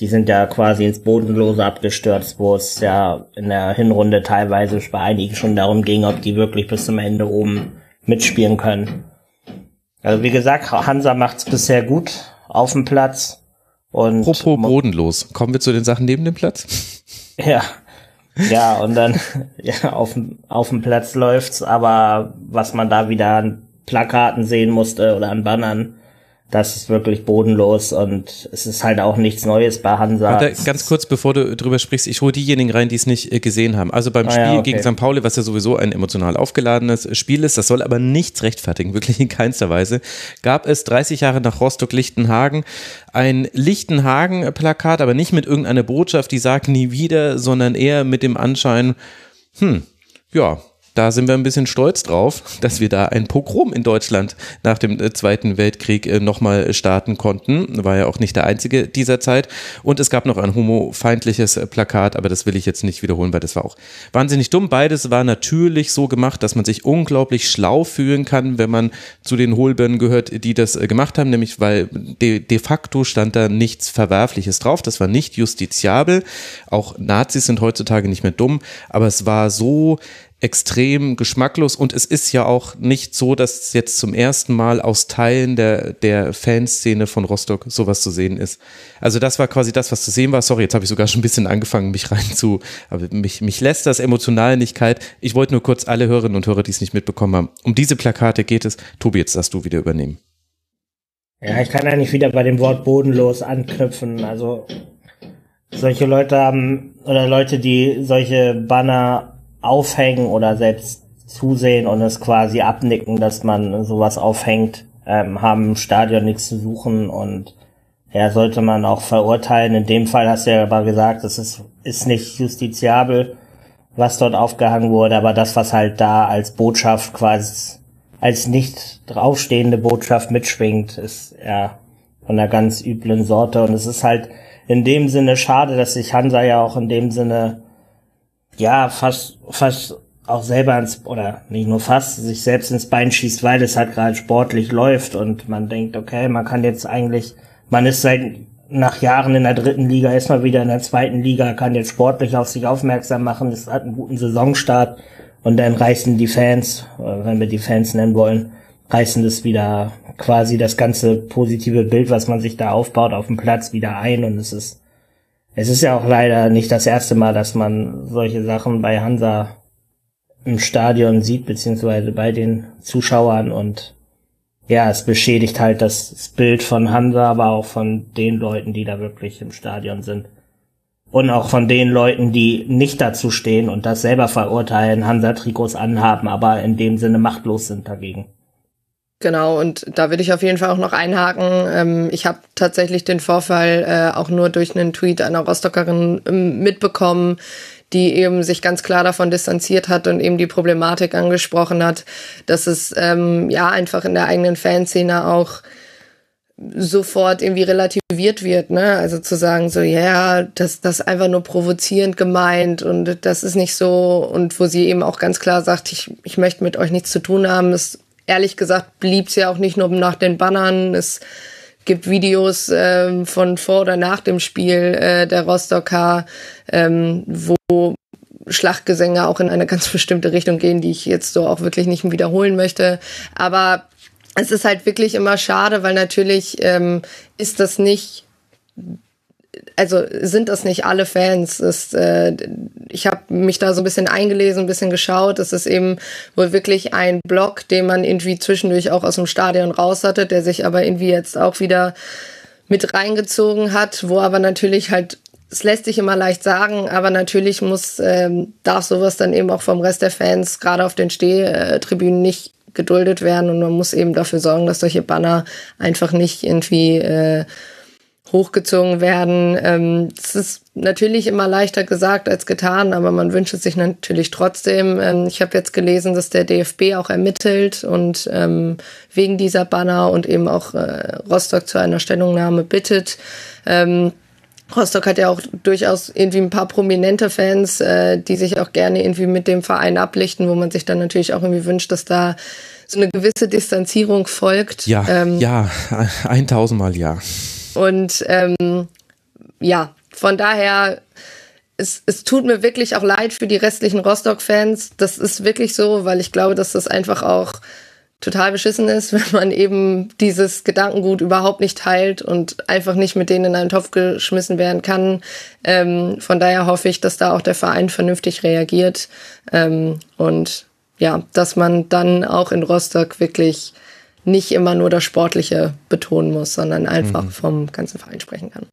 Die sind ja quasi ins Bodenlose abgestürzt, wo es ja in der Hinrunde teilweise bei einigen schon darum ging, ob die wirklich bis zum Ende oben mitspielen können. Also wie gesagt, Hansa macht's bisher gut auf dem Platz. Und Apropos bodenlos, kommen wir zu den Sachen neben dem Platz? Ja, ja, und dann ja, auf, auf dem Platz läuft's, aber was man da wieder an Plakaten sehen musste oder an Bannern, das ist wirklich bodenlos und es ist halt auch nichts Neues bei Hansa. Warte, ganz kurz, bevor du drüber sprichst, ich hole diejenigen rein, die es nicht äh, gesehen haben. Also beim ah, Spiel ja, okay. gegen St. Pauli, was ja sowieso ein emotional aufgeladenes Spiel ist, das soll aber nichts rechtfertigen, wirklich in keinster Weise, gab es 30 Jahre nach Rostock-Lichtenhagen ein Lichtenhagen-Plakat, aber nicht mit irgendeiner Botschaft, die sagt nie wieder, sondern eher mit dem Anschein, hm, ja, da sind wir ein bisschen stolz drauf, dass wir da ein Pogrom in Deutschland nach dem äh, Zweiten Weltkrieg äh, nochmal starten konnten. War ja auch nicht der einzige dieser Zeit. Und es gab noch ein homofeindliches äh, Plakat, aber das will ich jetzt nicht wiederholen, weil das war auch wahnsinnig dumm. Beides war natürlich so gemacht, dass man sich unglaublich schlau fühlen kann, wenn man zu den Hohlbirnen gehört, die das gemacht haben, nämlich weil de, de facto stand da nichts Verwerfliches drauf. Das war nicht justiziabel. Auch Nazis sind heutzutage nicht mehr dumm, aber es war so extrem geschmacklos und es ist ja auch nicht so, dass jetzt zum ersten Mal aus Teilen der, der Fanszene von Rostock sowas zu sehen ist. Also das war quasi das, was zu sehen war. Sorry, jetzt habe ich sogar schon ein bisschen angefangen, mich rein zu, aber mich, mich lässt das emotional nicht kalt. Ich wollte nur kurz alle Hörerinnen und Hörer, die es nicht mitbekommen haben, um diese Plakate geht es. Tobi, jetzt darfst du wieder übernehmen. Ja, ich kann eigentlich wieder bei dem Wort bodenlos anknüpfen. Also solche Leute haben, oder Leute, die solche Banner aufhängen oder selbst zusehen und es quasi abnicken, dass man sowas aufhängt, ähm, haben im Stadion nichts zu suchen und ja, sollte man auch verurteilen. In dem Fall hast du ja aber gesagt, es ist, ist nicht justiziabel, was dort aufgehangen wurde, aber das, was halt da als Botschaft quasi als nicht draufstehende Botschaft mitschwingt, ist ja von einer ganz üblen Sorte und es ist halt in dem Sinne schade, dass sich Hansa ja auch in dem Sinne ja, fast, fast auch selber ins, oder nicht nur fast, sich selbst ins Bein schießt, weil es halt gerade sportlich läuft und man denkt, okay, man kann jetzt eigentlich, man ist seit nach Jahren in der dritten Liga, ist mal wieder in der zweiten Liga, kann jetzt sportlich auf sich aufmerksam machen, es hat einen guten Saisonstart und dann reißen die Fans, wenn wir die Fans nennen wollen, reißen das wieder quasi das ganze positive Bild, was man sich da aufbaut, auf dem Platz wieder ein und es ist es ist ja auch leider nicht das erste Mal, dass man solche Sachen bei Hansa im Stadion sieht, beziehungsweise bei den Zuschauern und ja, es beschädigt halt das Bild von Hansa, aber auch von den Leuten, die da wirklich im Stadion sind. Und auch von den Leuten, die nicht dazu stehen und das selber verurteilen, Hansa-Trikots anhaben, aber in dem Sinne machtlos sind dagegen. Genau, und da würde ich auf jeden Fall auch noch einhaken. Ähm, ich habe tatsächlich den Vorfall äh, auch nur durch einen Tweet einer Rostockerin ähm, mitbekommen, die eben sich ganz klar davon distanziert hat und eben die Problematik angesprochen hat, dass es ähm, ja einfach in der eigenen Fanszene auch sofort irgendwie relativiert wird, ne? Also zu sagen so, ja, das das einfach nur provozierend gemeint und das ist nicht so und wo sie eben auch ganz klar sagt, ich ich möchte mit euch nichts zu tun haben, ist ehrlich gesagt blieb es ja auch nicht nur nach den Bannern. Es gibt Videos ähm, von vor oder nach dem Spiel äh, der Rostocker, ähm, wo Schlachtgesänge auch in eine ganz bestimmte Richtung gehen, die ich jetzt so auch wirklich nicht wiederholen möchte. Aber es ist halt wirklich immer schade, weil natürlich ähm, ist das nicht also sind das nicht alle Fans. Ist, äh, ich habe mich da so ein bisschen eingelesen, ein bisschen geschaut. Es ist eben wohl wirklich ein Block, den man irgendwie zwischendurch auch aus dem Stadion raus hatte, der sich aber irgendwie jetzt auch wieder mit reingezogen hat, wo aber natürlich halt es lässt sich immer leicht sagen, aber natürlich muss ähm, darf sowas dann eben auch vom Rest der Fans gerade auf den Stehtribünen nicht geduldet werden und man muss eben dafür sorgen, dass solche Banner einfach nicht irgendwie äh, hochgezogen werden. Ähm, es ist natürlich immer leichter gesagt als getan, aber man wünscht es sich natürlich trotzdem. Ähm, ich habe jetzt gelesen, dass der DFB auch ermittelt und ähm, wegen dieser Banner und eben auch äh, Rostock zu einer Stellungnahme bittet. Ähm, Rostock hat ja auch durchaus irgendwie ein paar prominente Fans, äh, die sich auch gerne irgendwie mit dem Verein ablichten, wo man sich dann natürlich auch irgendwie wünscht, dass da so eine gewisse Distanzierung folgt. Ja, ähm, ja, 1000 Mal ja. Und ähm, ja, von daher, es, es tut mir wirklich auch leid für die restlichen Rostock-Fans. Das ist wirklich so, weil ich glaube, dass das einfach auch total beschissen ist, wenn man eben dieses Gedankengut überhaupt nicht teilt und einfach nicht mit denen in einen Topf geschmissen werden kann. Ähm, von daher hoffe ich, dass da auch der Verein vernünftig reagiert ähm, und ja, dass man dann auch in Rostock wirklich nicht immer nur das Sportliche betonen muss, sondern einfach mhm. vom ganzen Verein sprechen kann.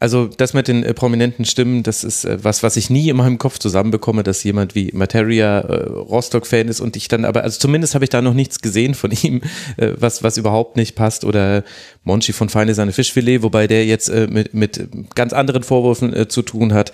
Also das mit den äh, prominenten Stimmen, das ist äh, was, was ich nie in meinem Kopf zusammenbekomme, dass jemand wie Materia äh, Rostock-Fan ist und ich dann aber, also zumindest habe ich da noch nichts gesehen von ihm, äh, was, was überhaupt nicht passt. Oder Monchi von Feine seine Fischfilet, wobei der jetzt äh, mit, mit ganz anderen Vorwürfen äh, zu tun hat.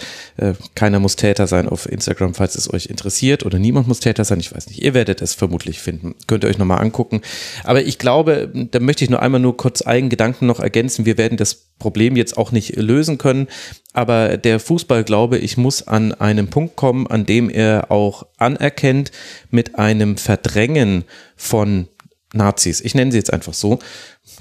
keiner muss Täter sein auf Instagram, falls es euch interessiert. Oder niemand muss Täter sein, ich weiß nicht, ihr werdet es vermutlich finden, könnt ihr euch nochmal angucken. Aber ich glaube, da möchte ich nur einmal nur kurz einen Gedanken noch ergänzen, wir werden das Problem jetzt auch nicht lösen können. Aber der Fußball, glaube ich, muss an einen Punkt kommen, an dem er auch anerkennt mit einem Verdrängen von Nazis. Ich nenne sie jetzt einfach so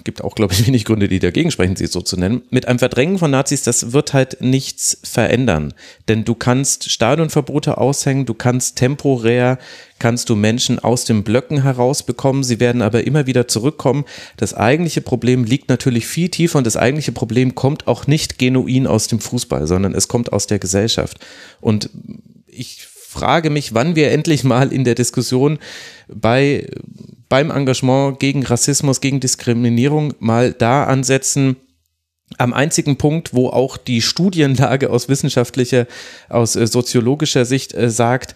gibt auch, glaube ich, wenig Gründe, die dagegen sprechen, sie so zu nennen. Mit einem Verdrängen von Nazis, das wird halt nichts verändern. Denn du kannst Stadionverbote aushängen, du kannst temporär, kannst du Menschen aus den Blöcken herausbekommen, sie werden aber immer wieder zurückkommen. Das eigentliche Problem liegt natürlich viel tiefer und das eigentliche Problem kommt auch nicht genuin aus dem Fußball, sondern es kommt aus der Gesellschaft. Und ich frage mich, wann wir endlich mal in der Diskussion bei beim Engagement gegen Rassismus, gegen Diskriminierung mal da ansetzen, am einzigen Punkt, wo auch die Studienlage aus wissenschaftlicher, aus äh, soziologischer Sicht äh, sagt,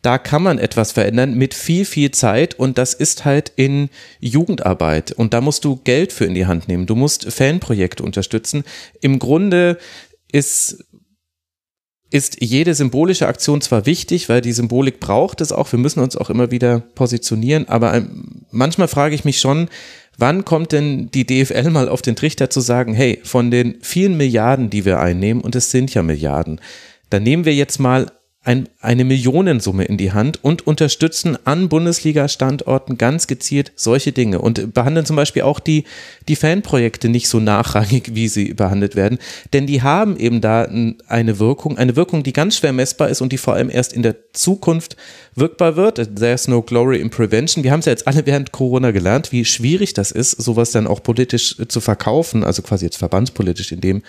da kann man etwas verändern mit viel, viel Zeit und das ist halt in Jugendarbeit und da musst du Geld für in die Hand nehmen. Du musst Fanprojekte unterstützen. Im Grunde ist ist jede symbolische Aktion zwar wichtig, weil die Symbolik braucht es auch, wir müssen uns auch immer wieder positionieren, aber ähm, manchmal frage ich mich schon, wann kommt denn die DFL mal auf den Trichter zu sagen, hey, von den vielen Milliarden, die wir einnehmen, und es sind ja Milliarden, dann nehmen wir jetzt mal ein, eine Millionensumme in die Hand und unterstützen an Bundesliga-Standorten ganz gezielt solche Dinge und behandeln zum Beispiel auch die, die Fanprojekte nicht so nachrangig, wie sie behandelt werden, denn die haben eben da eine Wirkung, eine Wirkung, die ganz schwer messbar ist und die vor allem erst in der Zukunft wirkbar wird. There's no glory in prevention. Wir haben es ja jetzt alle während Corona gelernt, wie schwierig das ist, sowas dann auch politisch zu verkaufen, also quasi jetzt verbandspolitisch in dem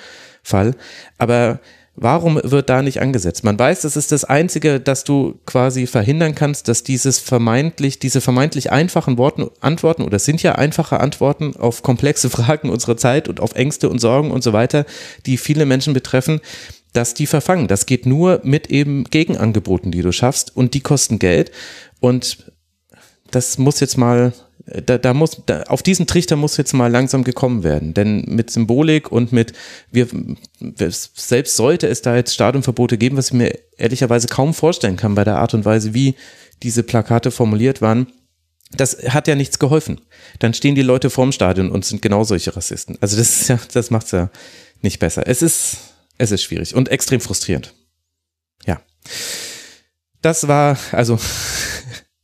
Fall. Aber Warum wird da nicht angesetzt? Man weiß, das ist das Einzige, dass du quasi verhindern kannst, dass dieses vermeintlich, diese vermeintlich einfachen Worten, Antworten, oder es sind ja einfache Antworten auf komplexe Fragen unserer Zeit und auf Ängste und Sorgen und so weiter, die viele Menschen betreffen, dass die verfangen. Das geht nur mit eben Gegenangeboten, die du schaffst und die kosten Geld. Und das muss jetzt mal da, da muss, da, auf diesen Trichter muss jetzt mal langsam gekommen werden. Denn mit Symbolik und mit, wir, selbst sollte es da jetzt Stadionverbote geben, was ich mir ehrlicherweise kaum vorstellen kann bei der Art und Weise, wie diese Plakate formuliert waren, das hat ja nichts geholfen. Dann stehen die Leute vorm Stadion und sind genau solche Rassisten. Also das ist ja, das macht's ja nicht besser. Es ist, es ist schwierig und extrem frustrierend. Ja. Das war, also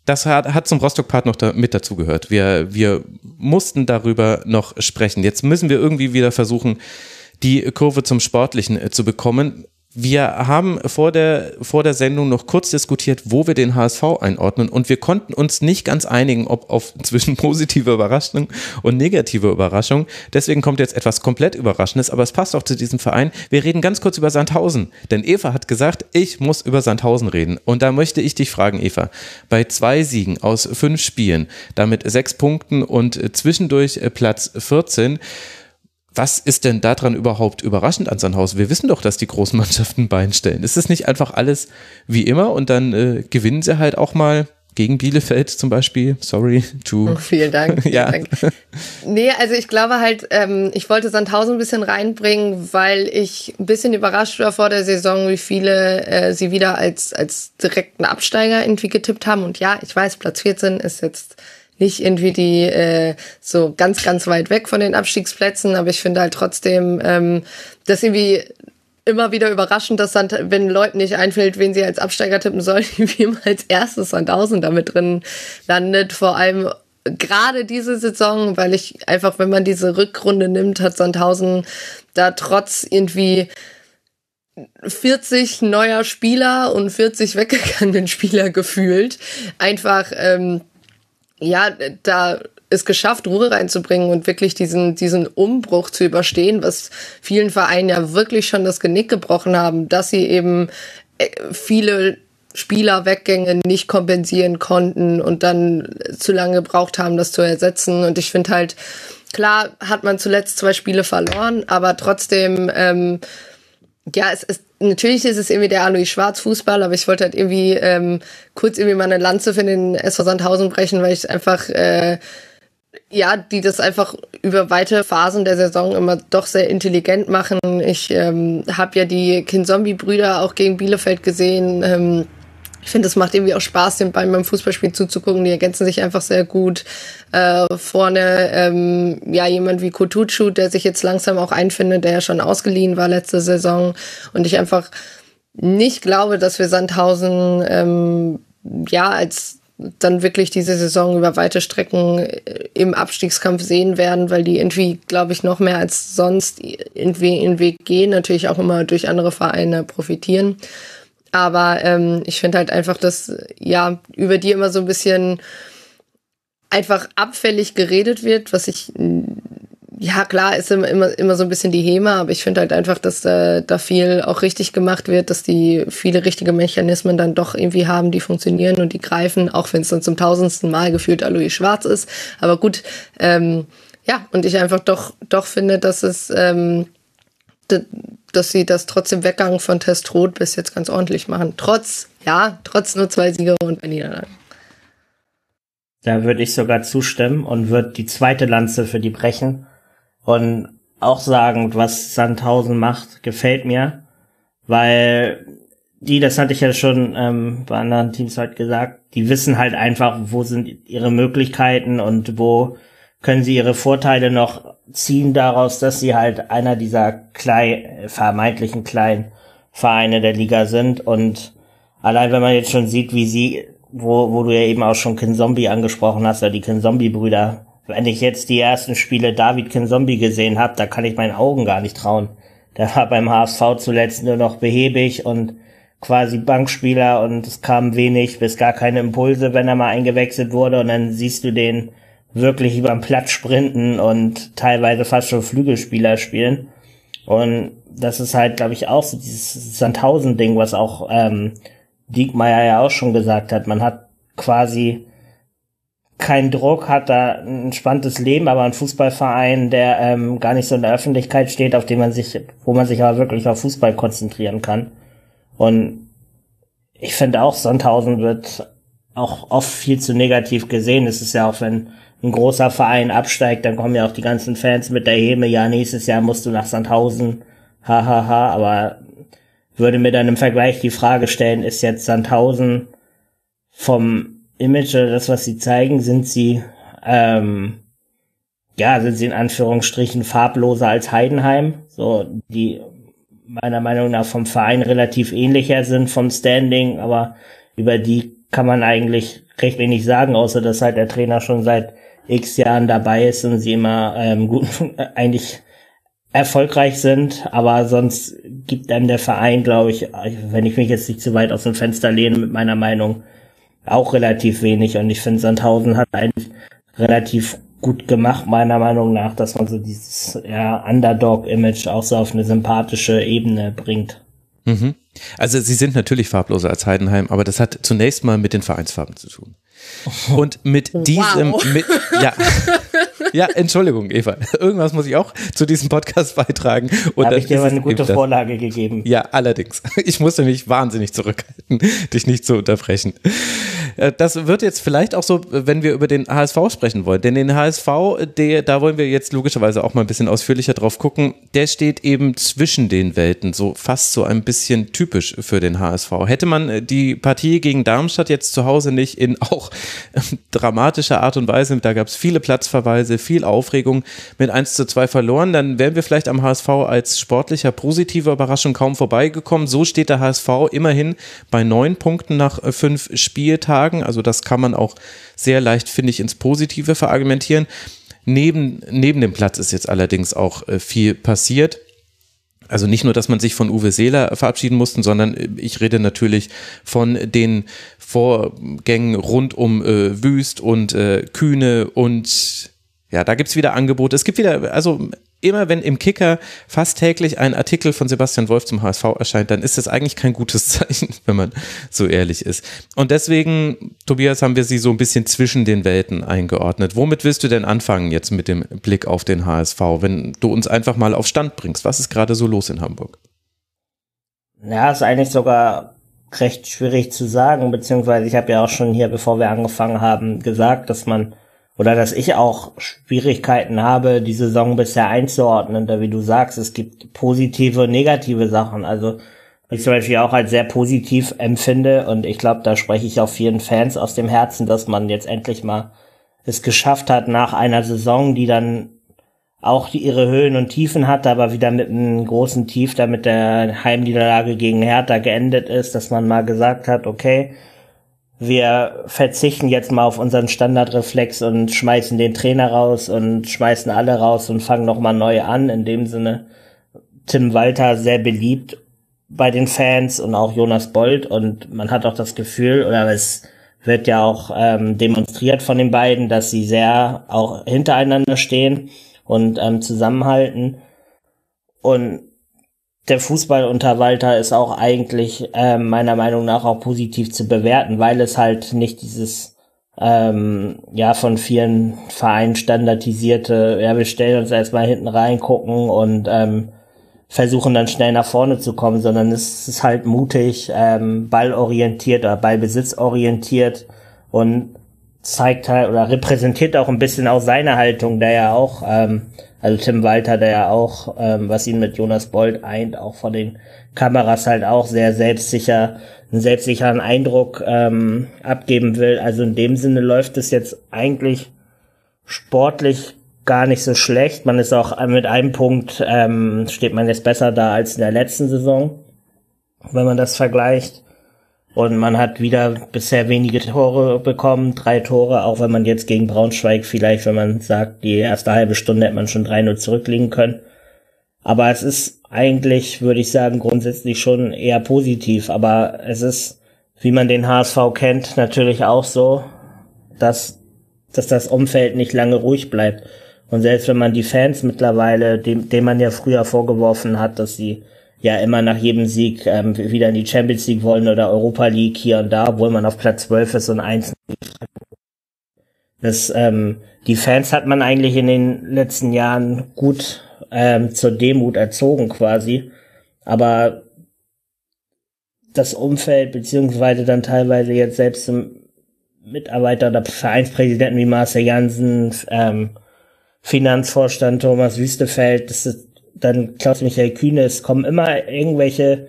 das hat, hat zum Rostock-Part noch da, mit dazugehört. Wir, wir mussten darüber noch sprechen. Jetzt müssen wir irgendwie wieder versuchen, die Kurve zum Sportlichen äh, zu bekommen. Wir haben vor der, vor der Sendung noch kurz diskutiert, wo wir den HSV einordnen und wir konnten uns nicht ganz einigen, ob auf zwischen positive Überraschung und negative Überraschung. Deswegen kommt jetzt etwas komplett Überraschendes, aber es passt auch zu diesem Verein. Wir reden ganz kurz über Sandhausen, denn Eva hat gesagt, ich muss über Sandhausen reden. Und da möchte ich dich fragen, Eva, bei zwei Siegen aus fünf Spielen, damit sechs Punkten und zwischendurch Platz 14, was ist denn daran überhaupt überraschend an Sandhausen? Wir wissen doch, dass die großen Mannschaften Bein stellen. Ist es nicht einfach alles wie immer und dann äh, gewinnen sie halt auch mal gegen Bielefeld zum Beispiel. Sorry to. Oh, vielen Dank. Vielen ja. Dank. Nee, also ich glaube halt, ähm, ich wollte Sandhausen ein bisschen reinbringen, weil ich ein bisschen überrascht war vor der Saison, wie viele äh, sie wieder als, als direkten Absteiger irgendwie getippt haben. Und ja, ich weiß, Platz 14 ist jetzt nicht irgendwie die äh, so ganz, ganz weit weg von den Abstiegsplätzen, aber ich finde halt trotzdem, ähm, dass irgendwie immer wieder überraschend, dass dann, wenn Leuten nicht einfällt, wen sie als Absteiger tippen sollen, wie immer als erstes Sandhausen damit drin landet. Vor allem gerade diese Saison, weil ich einfach, wenn man diese Rückrunde nimmt, hat Sandhausen da trotz irgendwie 40 neuer Spieler und 40 weggegangenen Spieler gefühlt einfach ähm, ja, da es geschafft, Ruhe reinzubringen und wirklich diesen, diesen Umbruch zu überstehen, was vielen Vereinen ja wirklich schon das Genick gebrochen haben, dass sie eben äh, viele Spielerweggänge nicht kompensieren konnten und dann zu lange gebraucht haben, das zu ersetzen. Und ich finde halt, klar hat man zuletzt zwei Spiele verloren, aber trotzdem, ähm, ja, es ist natürlich ist es irgendwie der Alois Schwarz Fußball, aber ich wollte halt irgendwie ähm, kurz irgendwie mal Lanze für den SV Sandhausen brechen, weil ich einfach äh, ja, die das einfach über weite Phasen der Saison immer doch sehr intelligent machen. Ich ähm, habe ja die Kinzombie-Brüder auch gegen Bielefeld gesehen. Ähm, ich finde, es macht irgendwie auch Spaß, den beiden beim Fußballspiel zuzugucken. Die ergänzen sich einfach sehr gut. Äh, vorne, ähm, ja, jemand wie Kutucu, der sich jetzt langsam auch einfindet, der ja schon ausgeliehen war letzte Saison. Und ich einfach nicht glaube, dass wir Sandhausen, ähm, ja, als dann wirklich diese Saison über weite Strecken äh, im Abstiegskampf sehen werden, weil die irgendwie, glaube ich, noch mehr als sonst irgendwie in den Weg gehen, natürlich auch immer durch andere Vereine profitieren. Aber ähm, ich finde halt einfach, dass ja über die immer so ein bisschen einfach abfällig geredet wird, was ich ja klar ist immer immer, immer so ein bisschen die Hema, aber ich finde halt einfach, dass äh, da viel auch richtig gemacht wird, dass die viele richtige Mechanismen dann doch irgendwie haben, die funktionieren und die greifen, auch wenn es dann zum tausendsten Mal gefühlt Alois Schwarz ist. Aber gut, ähm, ja, und ich einfach doch doch finde, dass es ähm, dass sie das trotz dem Weggang von Testrot bis jetzt ganz ordentlich machen. Trotz, ja, trotz nur zwei Siege und ein Niederlage. Da würde ich sogar zustimmen und würde die zweite Lanze für die brechen und auch sagen, was Sandhausen macht, gefällt mir, weil die, das hatte ich ja schon ähm, bei anderen Teams halt gesagt, die wissen halt einfach, wo sind ihre Möglichkeiten und wo können sie ihre Vorteile noch ziehen daraus, dass sie halt einer dieser klein, vermeintlichen kleinen Vereine der Liga sind. Und allein wenn man jetzt schon sieht, wie sie, wo, wo du ja eben auch schon Kin Zombie angesprochen hast, oder die Kin Zombie Brüder, wenn ich jetzt die ersten Spiele David Kin Zombie gesehen habe, da kann ich meinen Augen gar nicht trauen. Der war beim HSV zuletzt nur noch behäbig und quasi Bankspieler und es kam wenig bis gar keine Impulse, wenn er mal eingewechselt wurde. Und dann siehst du den wirklich über den Platz sprinten und teilweise fast schon Flügelspieler spielen. Und das ist halt, glaube ich, auch so dieses Sandhausen-Ding, was auch ähm, Diekmeyer ja auch schon gesagt hat. Man hat quasi keinen Druck, hat da ein entspanntes Leben, aber ein Fußballverein, der ähm, gar nicht so in der Öffentlichkeit steht, auf dem man sich, wo man sich aber wirklich auf Fußball konzentrieren kann. Und ich finde auch, Sandhausen wird auch oft viel zu negativ gesehen. Es ist ja auch, wenn ein großer Verein absteigt, dann kommen ja auch die ganzen Fans mit der Heme, ja, nächstes Jahr musst du nach Sandhausen, hahaha, ha, ha. aber würde mir dann im Vergleich die Frage stellen, ist jetzt Sandhausen vom Image oder das, was sie zeigen, sind sie, ähm, ja, sind sie in Anführungsstrichen farbloser als Heidenheim, so, die meiner Meinung nach vom Verein relativ ähnlicher sind vom Standing, aber über die kann man eigentlich recht wenig sagen, außer dass halt der Trainer schon seit x Jahren dabei ist und sie immer ähm, gut eigentlich erfolgreich sind, aber sonst gibt einem der Verein, glaube ich, wenn ich mich jetzt nicht zu weit aus dem Fenster lehne mit meiner Meinung, auch relativ wenig. Und ich finde, Sandhausen hat eigentlich relativ gut gemacht, meiner Meinung nach, dass man so dieses ja, Underdog-Image auch so auf eine sympathische Ebene bringt. Mhm. Also sie sind natürlich farbloser als Heidenheim, aber das hat zunächst mal mit den Vereinsfarben zu tun. Und mit diesem, wow. mit, ja, ja, Entschuldigung, Eva. Irgendwas muss ich auch zu diesem Podcast beitragen. Und habe ich dir mal eine gute Vorlage gegeben. Ja, allerdings. Ich musste mich wahnsinnig zurückhalten, dich nicht zu unterbrechen. Äh, das wird jetzt vielleicht auch so, wenn wir über den HSV sprechen wollen. Denn den HSV, der, da wollen wir jetzt logischerweise auch mal ein bisschen ausführlicher drauf gucken. Der steht eben zwischen den Welten, so fast so ein bisschen typisch für den HSV. Hätte man äh, die Partie gegen Darmstadt jetzt zu Hause nicht in auch dramatischer Art und Weise, da gab es viele Platzverweise, viel Aufregung, mit 1 zu 2 verloren, dann wären wir vielleicht am HSV als sportlicher positiver Überraschung kaum vorbeigekommen. So steht der HSV immerhin bei neun Punkten nach äh, fünf Spieltagen. Also das kann man auch sehr leicht, finde ich, ins Positive verargumentieren. Neben, neben dem Platz ist jetzt allerdings auch äh, viel passiert. Also nicht nur, dass man sich von Uwe Seeler verabschieden musste, sondern äh, ich rede natürlich von den Vorgängen rund um äh, Wüst und äh, Kühne und ja, da gibt's wieder Angebote. Es gibt wieder, also immer wenn im Kicker fast täglich ein Artikel von Sebastian Wolf zum HSV erscheint, dann ist das eigentlich kein gutes Zeichen, wenn man so ehrlich ist. Und deswegen, Tobias, haben wir sie so ein bisschen zwischen den Welten eingeordnet. Womit willst du denn anfangen jetzt mit dem Blick auf den HSV, wenn du uns einfach mal auf Stand bringst? Was ist gerade so los in Hamburg? Ja, ist eigentlich sogar recht schwierig zu sagen, beziehungsweise ich habe ja auch schon hier, bevor wir angefangen haben, gesagt, dass man oder dass ich auch Schwierigkeiten habe, die Saison bisher einzuordnen. Da wie du sagst, es gibt positive und negative Sachen. Also ich zum Beispiel auch als sehr positiv empfinde und ich glaube, da spreche ich auch vielen Fans aus dem Herzen, dass man jetzt endlich mal es geschafft hat nach einer Saison, die dann auch ihre Höhen und Tiefen hatte, aber wieder mit einem großen Tief, da mit der Heimniederlage gegen Hertha geendet ist, dass man mal gesagt hat, okay, wir verzichten jetzt mal auf unseren Standardreflex und schmeißen den Trainer raus und schmeißen alle raus und fangen nochmal neu an. In dem Sinne, Tim Walter sehr beliebt bei den Fans und auch Jonas Bold und man hat auch das Gefühl, oder es wird ja auch ähm, demonstriert von den beiden, dass sie sehr auch hintereinander stehen und ähm, zusammenhalten. Und der Fußball unter Walter ist auch eigentlich äh, meiner Meinung nach auch positiv zu bewerten, weil es halt nicht dieses ähm, ja von vielen Vereinen standardisierte, ja wir stellen uns erstmal hinten reingucken und ähm, versuchen dann schnell nach vorne zu kommen, sondern es ist halt mutig, ähm, ballorientiert oder ballbesitzorientiert und zeigt halt oder repräsentiert auch ein bisschen auch seine Haltung, der ja auch ähm, also Tim Walter, der ja auch, ähm, was ihn mit Jonas Bold eint, auch von den Kameras halt auch sehr selbstsicher, einen selbstsicheren Eindruck ähm, abgeben will. Also in dem Sinne läuft es jetzt eigentlich sportlich gar nicht so schlecht. Man ist auch mit einem Punkt, ähm, steht man jetzt besser da als in der letzten Saison, wenn man das vergleicht. Und man hat wieder bisher wenige Tore bekommen, drei Tore, auch wenn man jetzt gegen Braunschweig vielleicht, wenn man sagt, die erste halbe Stunde hätte man schon 3-0 zurückliegen können. Aber es ist eigentlich, würde ich sagen, grundsätzlich schon eher positiv. Aber es ist, wie man den HSV kennt, natürlich auch so, dass, dass das Umfeld nicht lange ruhig bleibt. Und selbst wenn man die Fans mittlerweile, dem, dem man ja früher vorgeworfen hat, dass sie ja immer nach jedem Sieg ähm, wieder in die Champions League wollen oder Europa League hier und da, obwohl man auf Platz 12 ist und eins. Das, ähm, die Fans hat man eigentlich in den letzten Jahren gut ähm, zur Demut erzogen quasi. Aber das Umfeld, beziehungsweise dann teilweise jetzt selbst zum Mitarbeiter oder Vereinspräsidenten wie Marcel Jansen, ähm, Finanzvorstand Thomas Wüstefeld, das ist dann Klaus-Michael Kühne, es kommen immer irgendwelche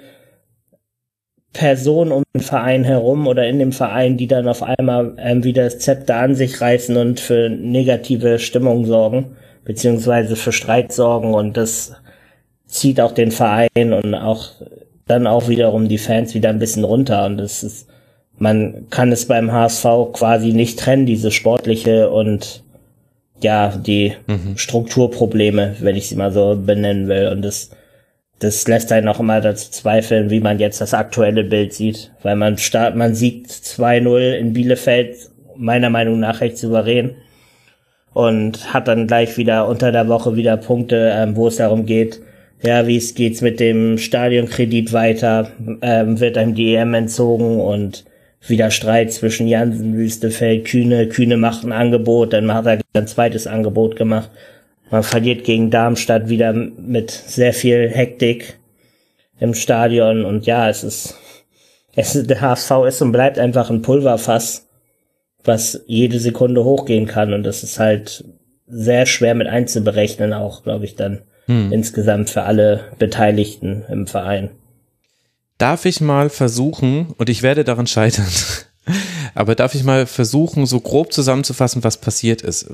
Personen um den Verein herum oder in dem Verein, die dann auf einmal ähm, wieder das Zepter an sich reißen und für negative Stimmung sorgen, beziehungsweise für Streit sorgen. Und das zieht auch den Verein und auch dann auch wiederum die Fans wieder ein bisschen runter. Und das ist, man kann es beim HSV quasi nicht trennen, diese sportliche und ja, die mhm. Strukturprobleme, wenn ich sie mal so benennen will. Und das, das lässt einen auch immer dazu zweifeln, wie man jetzt das aktuelle Bild sieht. Weil man start, man sieht 2-0 in Bielefeld, meiner Meinung nach recht souverän. Und hat dann gleich wieder unter der Woche wieder Punkte, ähm, wo es darum geht, ja, wie es geht's mit dem Stadionkredit weiter, ähm, wird einem die EM entzogen und wieder Streit zwischen Jansen, Wüstefeld, Kühne. Kühne macht ein Angebot, dann hat er ein zweites Angebot gemacht. Man verliert gegen Darmstadt wieder mit sehr viel Hektik im Stadion und ja, es ist, es ist, der HSV ist und bleibt einfach ein Pulverfass, was jede Sekunde hochgehen kann und das ist halt sehr schwer mit einzuberechnen auch, glaube ich, dann hm. insgesamt für alle Beteiligten im Verein. Darf ich mal versuchen, und ich werde daran scheitern, aber darf ich mal versuchen, so grob zusammenzufassen, was passiert ist?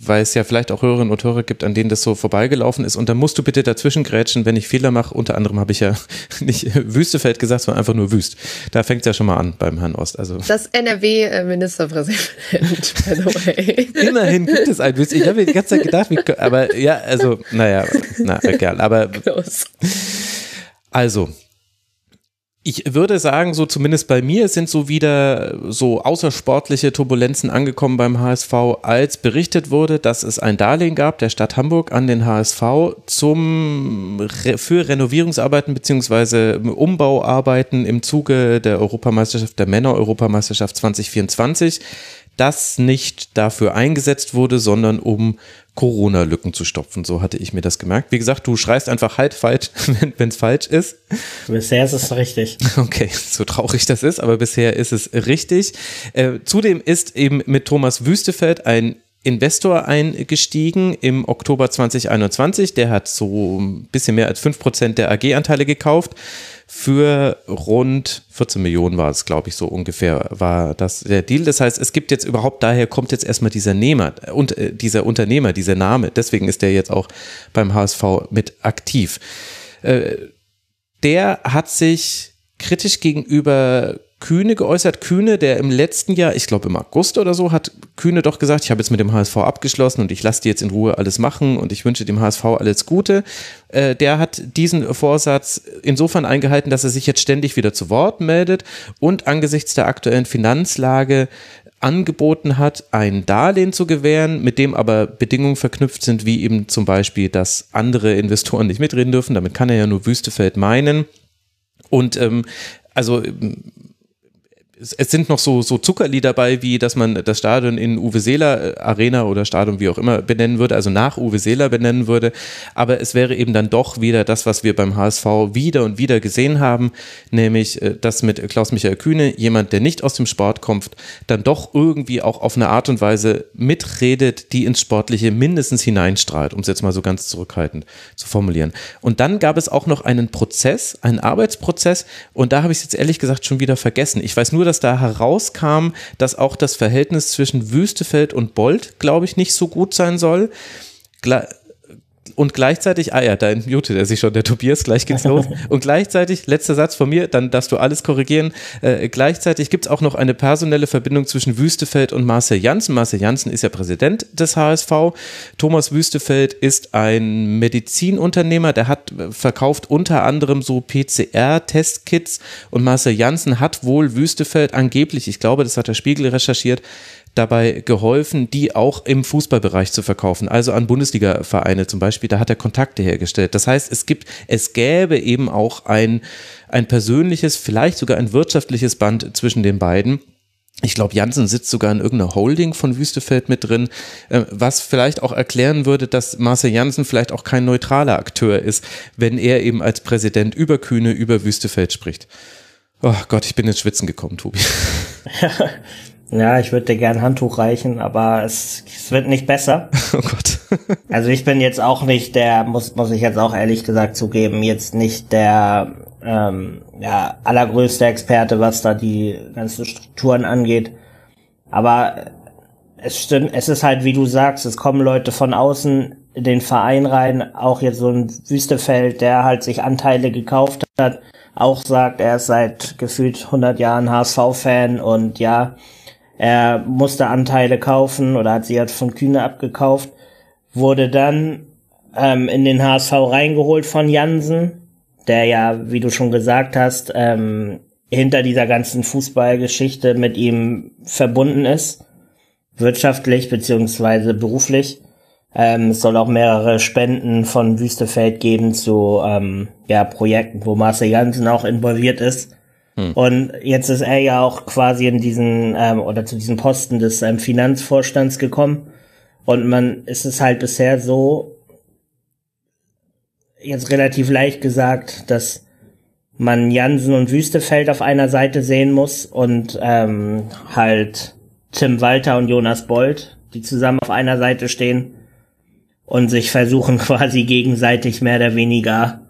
Weil es ja vielleicht auch Hörerinnen und Hörer gibt, an denen das so vorbeigelaufen ist. Und dann musst du bitte dazwischen grätschen, wenn ich Fehler mache. Unter anderem habe ich ja nicht Wüstefeld gesagt, sondern einfach nur Wüst. Da fängt es ja schon mal an beim Herrn Ost. Also das NRW-Ministerpräsident, by the way. Immerhin gibt es ein Wüst. Ich habe die ganze Zeit gedacht, wie, aber ja, also, naja, na, egal. Aber. Close. Also, ich würde sagen, so zumindest bei mir sind so wieder so außersportliche Turbulenzen angekommen beim HSV, als berichtet wurde, dass es ein Darlehen gab der Stadt Hamburg an den HSV zum für Renovierungsarbeiten bzw. Umbauarbeiten im Zuge der Europameisterschaft der Männer Europameisterschaft 2024 das nicht dafür eingesetzt wurde, sondern um Corona-Lücken zu stopfen. So hatte ich mir das gemerkt. Wie gesagt, du schreist einfach halt falsch, wenn es falsch ist. Bisher ist es richtig. Okay, so traurig das ist, aber bisher ist es richtig. Äh, zudem ist eben mit Thomas Wüstefeld ein Investor eingestiegen im Oktober 2021. Der hat so ein bisschen mehr als 5% der AG-Anteile gekauft für rund 14 Millionen war es, glaube ich, so ungefähr war das der Deal. Das heißt, es gibt jetzt überhaupt, daher kommt jetzt erstmal dieser Nehmer und äh, dieser Unternehmer, dieser Name. Deswegen ist der jetzt auch beim HSV mit aktiv. Äh, der hat sich kritisch gegenüber Kühne geäußert. Kühne, der im letzten Jahr, ich glaube im August oder so, hat Kühne doch gesagt, ich habe jetzt mit dem HSV abgeschlossen und ich lasse die jetzt in Ruhe alles machen und ich wünsche dem HSV alles Gute. Äh, der hat diesen Vorsatz insofern eingehalten, dass er sich jetzt ständig wieder zu Wort meldet und angesichts der aktuellen Finanzlage angeboten hat, ein Darlehen zu gewähren, mit dem aber Bedingungen verknüpft sind, wie eben zum Beispiel, dass andere Investoren nicht mitreden dürfen. Damit kann er ja nur Wüstefeld meinen. Und ähm, also es, es, sind noch so, so Zuckerli dabei, wie dass man das Stadion in Uwe Seeler äh, Arena oder Stadion wie auch immer benennen würde, also nach Uwe Seeler benennen würde. Aber es wäre eben dann doch wieder das, was wir beim HSV wieder und wieder gesehen haben, nämlich äh, das mit Klaus-Michael Kühne, jemand, der nicht aus dem Sport kommt, dann doch irgendwie auch auf eine Art und Weise mitredet, die ins Sportliche mindestens hineinstrahlt, um es jetzt mal so ganz zurückhaltend zu formulieren. Und dann gab es auch noch einen Prozess, einen Arbeitsprozess, und da habe ich es jetzt ehrlich gesagt schon wieder vergessen. Ich weiß nur, dass da herauskam, dass auch das Verhältnis zwischen Wüstefeld und Bolt, glaube ich, nicht so gut sein soll. Und gleichzeitig, ah ja, da mutet er sich schon, der Tobias, gleich geht's los. Und gleichzeitig, letzter Satz von mir, dann darfst du alles korrigieren. Äh, gleichzeitig gibt's auch noch eine personelle Verbindung zwischen Wüstefeld und Marcel Janssen. Marcel Janssen ist ja Präsident des HSV. Thomas Wüstefeld ist ein Medizinunternehmer, der hat äh, verkauft unter anderem so PCR-Testkits und Marcel Janssen hat wohl Wüstefeld angeblich, ich glaube, das hat der Spiegel recherchiert, dabei geholfen, die auch im Fußballbereich zu verkaufen, also an Bundesliga-Vereine zum Beispiel. Da hat er Kontakte hergestellt. Das heißt, es gibt, es gäbe eben auch ein, ein persönliches, vielleicht sogar ein wirtschaftliches Band zwischen den beiden. Ich glaube, Janssen sitzt sogar in irgendeiner Holding von Wüstefeld mit drin, äh, was vielleicht auch erklären würde, dass Marcel Janssen vielleicht auch kein neutraler Akteur ist, wenn er eben als Präsident über Kühne, über Wüstefeld spricht. Oh Gott, ich bin ins Schwitzen gekommen, Tobi. Ja, ich würde dir gern Handtuch reichen, aber es, es wird nicht besser. Oh Gott. also ich bin jetzt auch nicht der, muss, muss ich jetzt auch ehrlich gesagt zugeben, jetzt nicht der ähm, ja, allergrößte Experte, was da die ganzen Strukturen angeht. Aber es stimmt, es ist halt, wie du sagst, es kommen Leute von außen in den Verein rein, auch jetzt so ein Wüstefeld, der halt sich Anteile gekauft hat, auch sagt, er ist seit gefühlt 100 Jahren HSV-Fan und ja, Er musste Anteile kaufen oder hat sie halt von Kühne abgekauft, wurde dann ähm, in den HSV reingeholt von Jansen, der ja, wie du schon gesagt hast, ähm, hinter dieser ganzen Fußballgeschichte mit ihm verbunden ist, wirtschaftlich beziehungsweise beruflich. Ähm, es soll auch mehrere Spenden von Wüstefeld geben zu ähm, ja, Projekten, wo Marcel Janssen auch involviert ist. Hm. Und jetzt ist er ja auch quasi in diesen ähm, oder zu diesem Posten des ähm, Finanzvorstands gekommen. Und man ist es halt bisher so, jetzt relativ leicht gesagt, dass man Jansen und Wüstefeld auf einer Seite sehen muss und ähm, halt Tim Walter und Jonas Bold, die zusammen auf einer Seite stehen und sich versuchen quasi gegenseitig mehr oder weniger,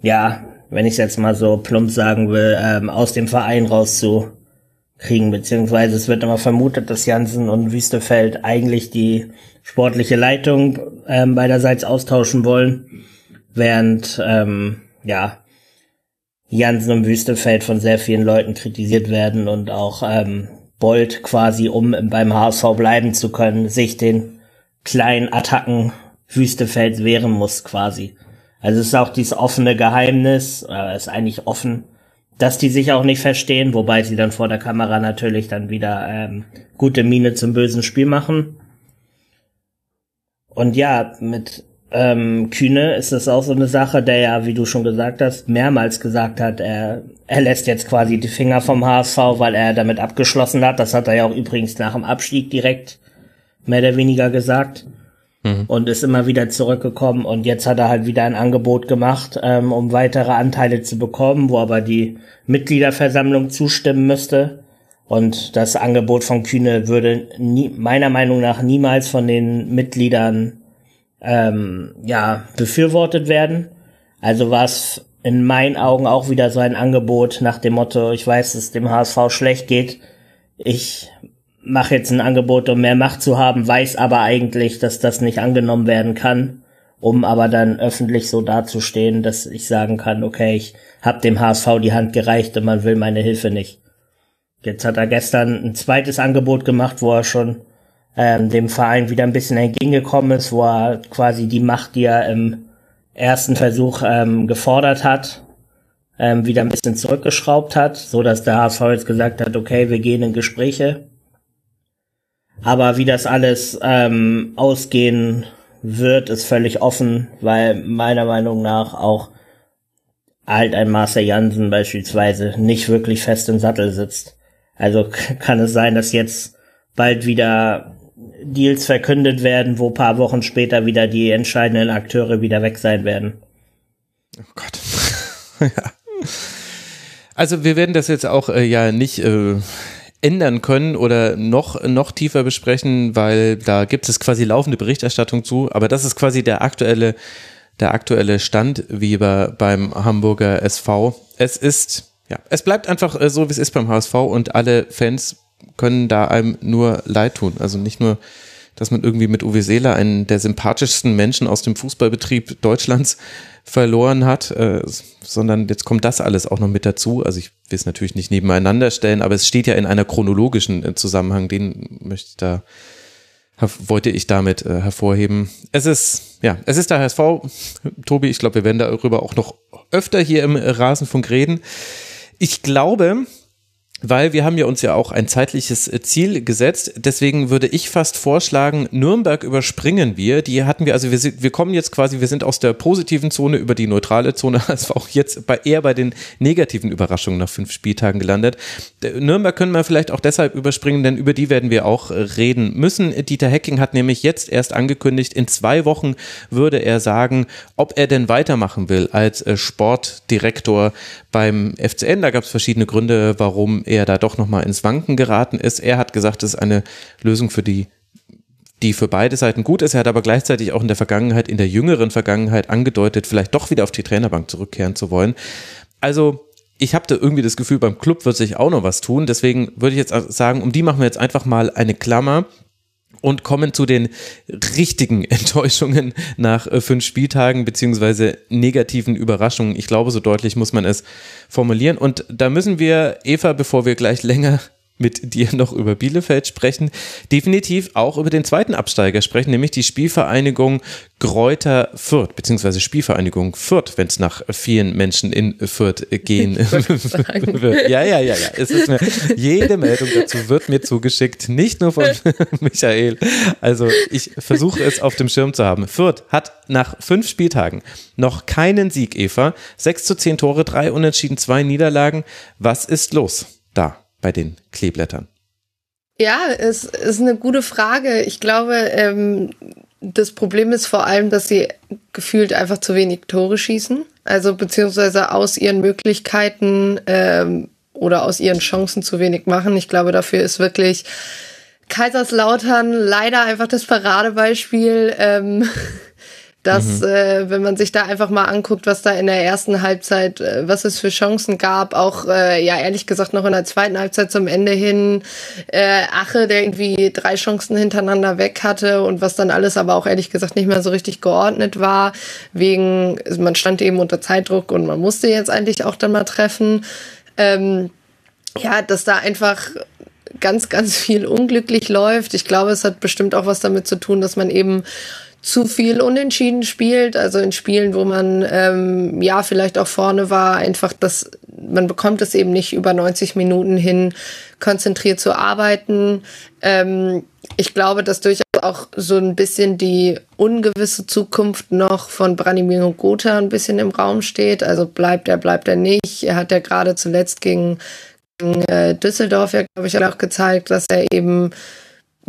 ja, wenn ich jetzt mal so plump sagen will, ähm, aus dem Verein rauszukriegen, beziehungsweise es wird immer vermutet, dass Jansen und Wüstefeld eigentlich die sportliche Leitung ähm, beiderseits austauschen wollen, während ähm, ja Jansen und Wüstefeld von sehr vielen Leuten kritisiert werden und auch ähm, Bolt quasi, um beim HSV bleiben zu können, sich den kleinen Attacken Wüstefeld wehren muss quasi. Also es ist auch dieses offene Geheimnis, äh, ist eigentlich offen, dass die sich auch nicht verstehen, wobei sie dann vor der Kamera natürlich dann wieder ähm, gute Miene zum bösen Spiel machen. Und ja, mit ähm, Kühne ist es auch so eine Sache, der ja, wie du schon gesagt hast, mehrmals gesagt hat, er, er lässt jetzt quasi die Finger vom HSV, weil er damit abgeschlossen hat. Das hat er ja auch übrigens nach dem Abstieg direkt mehr oder weniger gesagt mhm. und ist immer wieder zurückgekommen und jetzt hat er halt wieder ein Angebot gemacht, ähm, um weitere Anteile zu bekommen, wo aber die Mitgliederversammlung zustimmen müsste. Und das Angebot von Kühne würde nie, meiner Meinung nach niemals von den Mitgliedern ähm, ja befürwortet werden. Also war es in meinen Augen auch wieder so ein Angebot nach dem Motto, ich weiß, dass es dem HSV schlecht geht. Ich mache jetzt ein Angebot, um mehr Macht zu haben, weiß aber eigentlich, dass das nicht angenommen werden kann, um aber dann öffentlich so dazustehen, dass ich sagen kann, okay, ich habe dem HSV die Hand gereicht und man will meine Hilfe nicht. Jetzt hat er gestern ein zweites Angebot gemacht, wo er schon ähm, dem Verein wieder ein bisschen entgegengekommen ist, wo er quasi die Macht, die er im ersten Versuch ähm, gefordert hat, ähm, wieder ein bisschen zurückgeschraubt hat, so dass der HSV jetzt gesagt hat, okay, wir gehen in Gespräche aber wie das alles ähm, ausgehen wird, ist völlig offen, weil meiner Meinung nach auch halt ein Marcel Jansen beispielsweise nicht wirklich fest im Sattel sitzt. Also kann es sein, dass jetzt bald wieder Deals verkündet werden, wo paar Wochen später wieder die entscheidenden Akteure wieder weg sein werden. Oh Gott. ja. Also wir werden das jetzt auch äh, ja nicht äh, ändern können oder noch, noch tiefer besprechen, weil da gibt es quasi laufende Berichterstattung zu. Aber das ist quasi der aktuelle, der aktuelle Stand, wie bei, beim Hamburger SV. Es ist, ja, es bleibt einfach äh, so, wie es ist beim HSV und alle Fans können da einem nur leid tun. Also nicht nur dass man irgendwie mit Uwe Seeler einen der sympathischsten Menschen aus dem Fußballbetrieb Deutschlands verloren hat, äh, sondern jetzt kommt das alles auch noch mit dazu. Also ich will es natürlich nicht nebeneinander stellen, aber es steht ja in einer chronologischen äh, Zusammenhang, den möchte ich da wollte ich damit äh, hervorheben. Es ist, ja, es ist der HSV. Tobi, ich glaube, wir werden darüber auch noch öfter hier im Rasenfunk reden. Ich glaube, weil wir haben ja uns ja auch ein zeitliches äh, Ziel gesetzt. Deswegen würde ich fast vorschlagen, Nürnberg überspringen wir. Die hatten wir, also wir, sind, wir kommen jetzt quasi, wir sind aus der positiven Zone über die neutrale Zone, also auch jetzt bei, eher bei den negativen Überraschungen nach fünf Spieltagen gelandet. Nürnberg können wir vielleicht auch deshalb überspringen, denn über die werden wir auch äh, reden müssen. Dieter Hecking hat nämlich jetzt erst angekündigt, in zwei Wochen würde er sagen, ob er denn weitermachen will als äh, Sportdirektor beim FCN. Da gab es verschiedene Gründe, warum er da doch nochmal ins Wanken geraten ist. Er hat gesagt, es ist eine Lösung für die die für beide Seiten gut ist. Er hat aber gleichzeitig auch in der Vergangenheit, in der jüngeren Vergangenheit angedeutet, vielleicht doch wieder auf die Trainerbank zurückkehren zu wollen. Also ich habe da irgendwie das Gefühl, beim Club wird sich auch noch was tun. Deswegen würde ich jetzt sagen, um die machen wir jetzt einfach mal eine Klammer und kommen zu den richtigen Enttäuschungen nach äh, fünf Spieltagen beziehungsweise negativen Überraschungen. Ich glaube, so deutlich muss man es formulieren. Und da müssen wir, Eva, bevor wir gleich länger mit dir noch über Bielefeld sprechen, definitiv auch über den zweiten Absteiger sprechen, nämlich die Spielvereinigung Gräuter Fürth, beziehungsweise Spielvereinigung Fürth, wenn es nach vielen Menschen in Fürth gehen wird. Ja, ja, ja, ja. Es ist mir, jede Meldung dazu wird mir zugeschickt, nicht nur von Michael. Also ich versuche es auf dem Schirm zu haben. Fürth hat nach fünf Spieltagen noch keinen Sieg, Eva. Sechs zu zehn Tore, drei Unentschieden, zwei Niederlagen. Was ist los da? Bei den Kleeblättern? Ja, es ist eine gute Frage. Ich glaube, ähm, das Problem ist vor allem, dass sie gefühlt einfach zu wenig Tore schießen. Also beziehungsweise aus ihren Möglichkeiten ähm, oder aus ihren Chancen zu wenig machen. Ich glaube, dafür ist wirklich Kaiserslautern leider einfach das Paradebeispiel. Ähm, dass, mhm. äh, wenn man sich da einfach mal anguckt, was da in der ersten Halbzeit, äh, was es für Chancen gab, auch äh, ja ehrlich gesagt noch in der zweiten Halbzeit zum Ende hin, äh, Ache, der irgendwie drei Chancen hintereinander weg hatte und was dann alles aber auch ehrlich gesagt nicht mehr so richtig geordnet war, wegen, man stand eben unter Zeitdruck und man musste jetzt eigentlich auch dann mal treffen. Ähm, ja, dass da einfach ganz, ganz viel unglücklich läuft. Ich glaube, es hat bestimmt auch was damit zu tun, dass man eben zu viel unentschieden spielt, also in Spielen, wo man ähm, ja vielleicht auch vorne war, einfach das, man bekommt es eben nicht über 90 Minuten hin, konzentriert zu arbeiten. Ähm, ich glaube, dass durchaus auch so ein bisschen die ungewisse Zukunft noch von Branimir Gotha ein bisschen im Raum steht. Also bleibt er, bleibt er nicht. Er hat ja gerade zuletzt gegen, gegen äh, Düsseldorf ja, glaube ich, auch gezeigt, dass er eben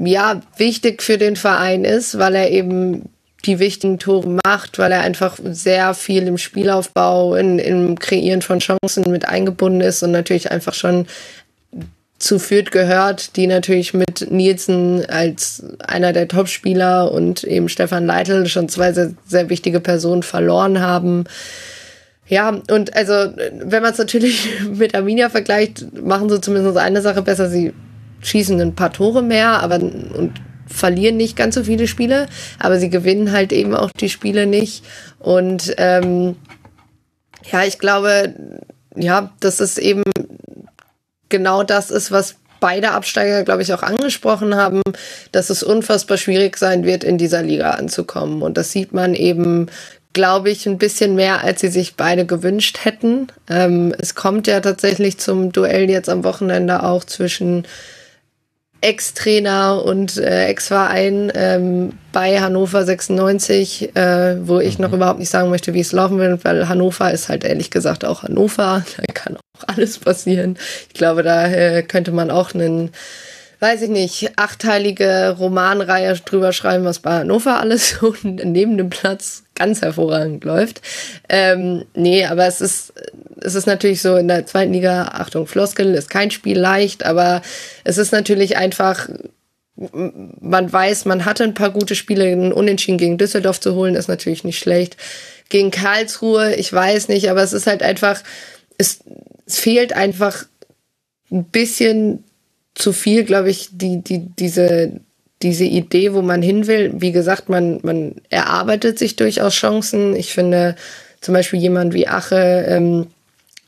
ja, wichtig für den Verein ist, weil er eben die wichtigen Tore macht, weil er einfach sehr viel im Spielaufbau, in, im Kreieren von Chancen mit eingebunden ist und natürlich einfach schon zu Fürth gehört, die natürlich mit Nielsen als einer der Topspieler und eben Stefan Leitl schon zwei sehr, sehr wichtige Personen verloren haben. Ja, und also, wenn man es natürlich mit Arminia vergleicht, machen sie zumindest eine Sache besser. Sie schießen ein paar Tore mehr, aber und verlieren nicht ganz so viele Spiele, aber sie gewinnen halt eben auch die Spiele nicht. Und ähm, ja, ich glaube, ja, das ist eben genau das ist, was beide Absteiger, glaube ich, auch angesprochen haben, dass es unfassbar schwierig sein wird, in dieser Liga anzukommen. Und das sieht man eben, glaube ich, ein bisschen mehr, als sie sich beide gewünscht hätten. Ähm, es kommt ja tatsächlich zum Duell jetzt am Wochenende auch zwischen Ex-Trainer und äh, Ex-Verein ähm, bei Hannover 96, äh, wo ich mhm. noch überhaupt nicht sagen möchte, wie es laufen wird, weil Hannover ist halt ehrlich gesagt auch Hannover. Da kann auch alles passieren. Ich glaube, da äh, könnte man auch einen weiß ich nicht, achteilige Romanreihe drüber schreiben, was bei Hannover alles so neben dem Platz ganz hervorragend läuft. Ähm, nee, aber es ist, es ist natürlich so in der zweiten Liga, Achtung, Floskel, ist kein Spiel leicht, aber es ist natürlich einfach, man weiß, man hatte ein paar gute Spiele, ein Unentschieden gegen Düsseldorf zu holen, ist natürlich nicht schlecht. Gegen Karlsruhe, ich weiß nicht, aber es ist halt einfach, es, es fehlt einfach ein bisschen zu viel, glaube ich, die, die, diese, diese Idee, wo man hin will. Wie gesagt, man, man erarbeitet sich durchaus Chancen. Ich finde zum Beispiel jemand wie Ache ähm,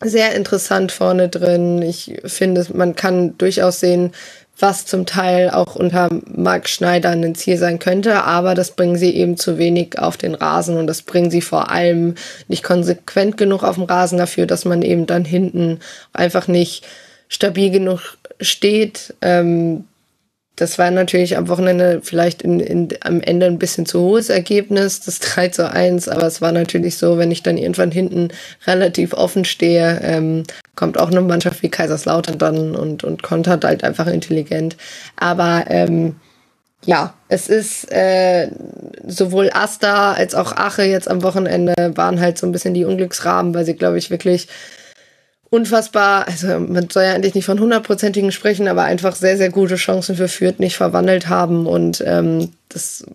sehr interessant vorne drin. Ich finde, man kann durchaus sehen, was zum Teil auch unter Marc Schneider ein Ziel sein könnte, aber das bringen sie eben zu wenig auf den Rasen und das bringen sie vor allem nicht konsequent genug auf dem Rasen dafür, dass man eben dann hinten einfach nicht stabil genug steht. Ähm, das war natürlich am Wochenende vielleicht in, in, am Ende ein bisschen zu hohes Ergebnis, das 3 zu 1, aber es war natürlich so, wenn ich dann irgendwann hinten relativ offen stehe, ähm, kommt auch eine Mannschaft wie Kaiserslautern dann und, und kontert halt einfach intelligent. Aber ähm, ja, es ist äh, sowohl Asta als auch Ache jetzt am Wochenende waren halt so ein bisschen die Unglücksrahmen, weil sie, glaube ich, wirklich unfassbar, also man soll ja eigentlich nicht von hundertprozentigen sprechen, aber einfach sehr, sehr gute Chancen für Fürth nicht verwandelt haben. Und ähm, das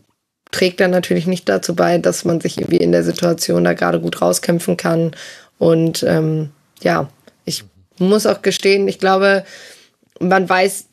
trägt dann natürlich nicht dazu bei, dass man sich irgendwie in der Situation da gerade gut rauskämpfen kann. Und ähm, ja, ich muss auch gestehen, ich glaube, man weiß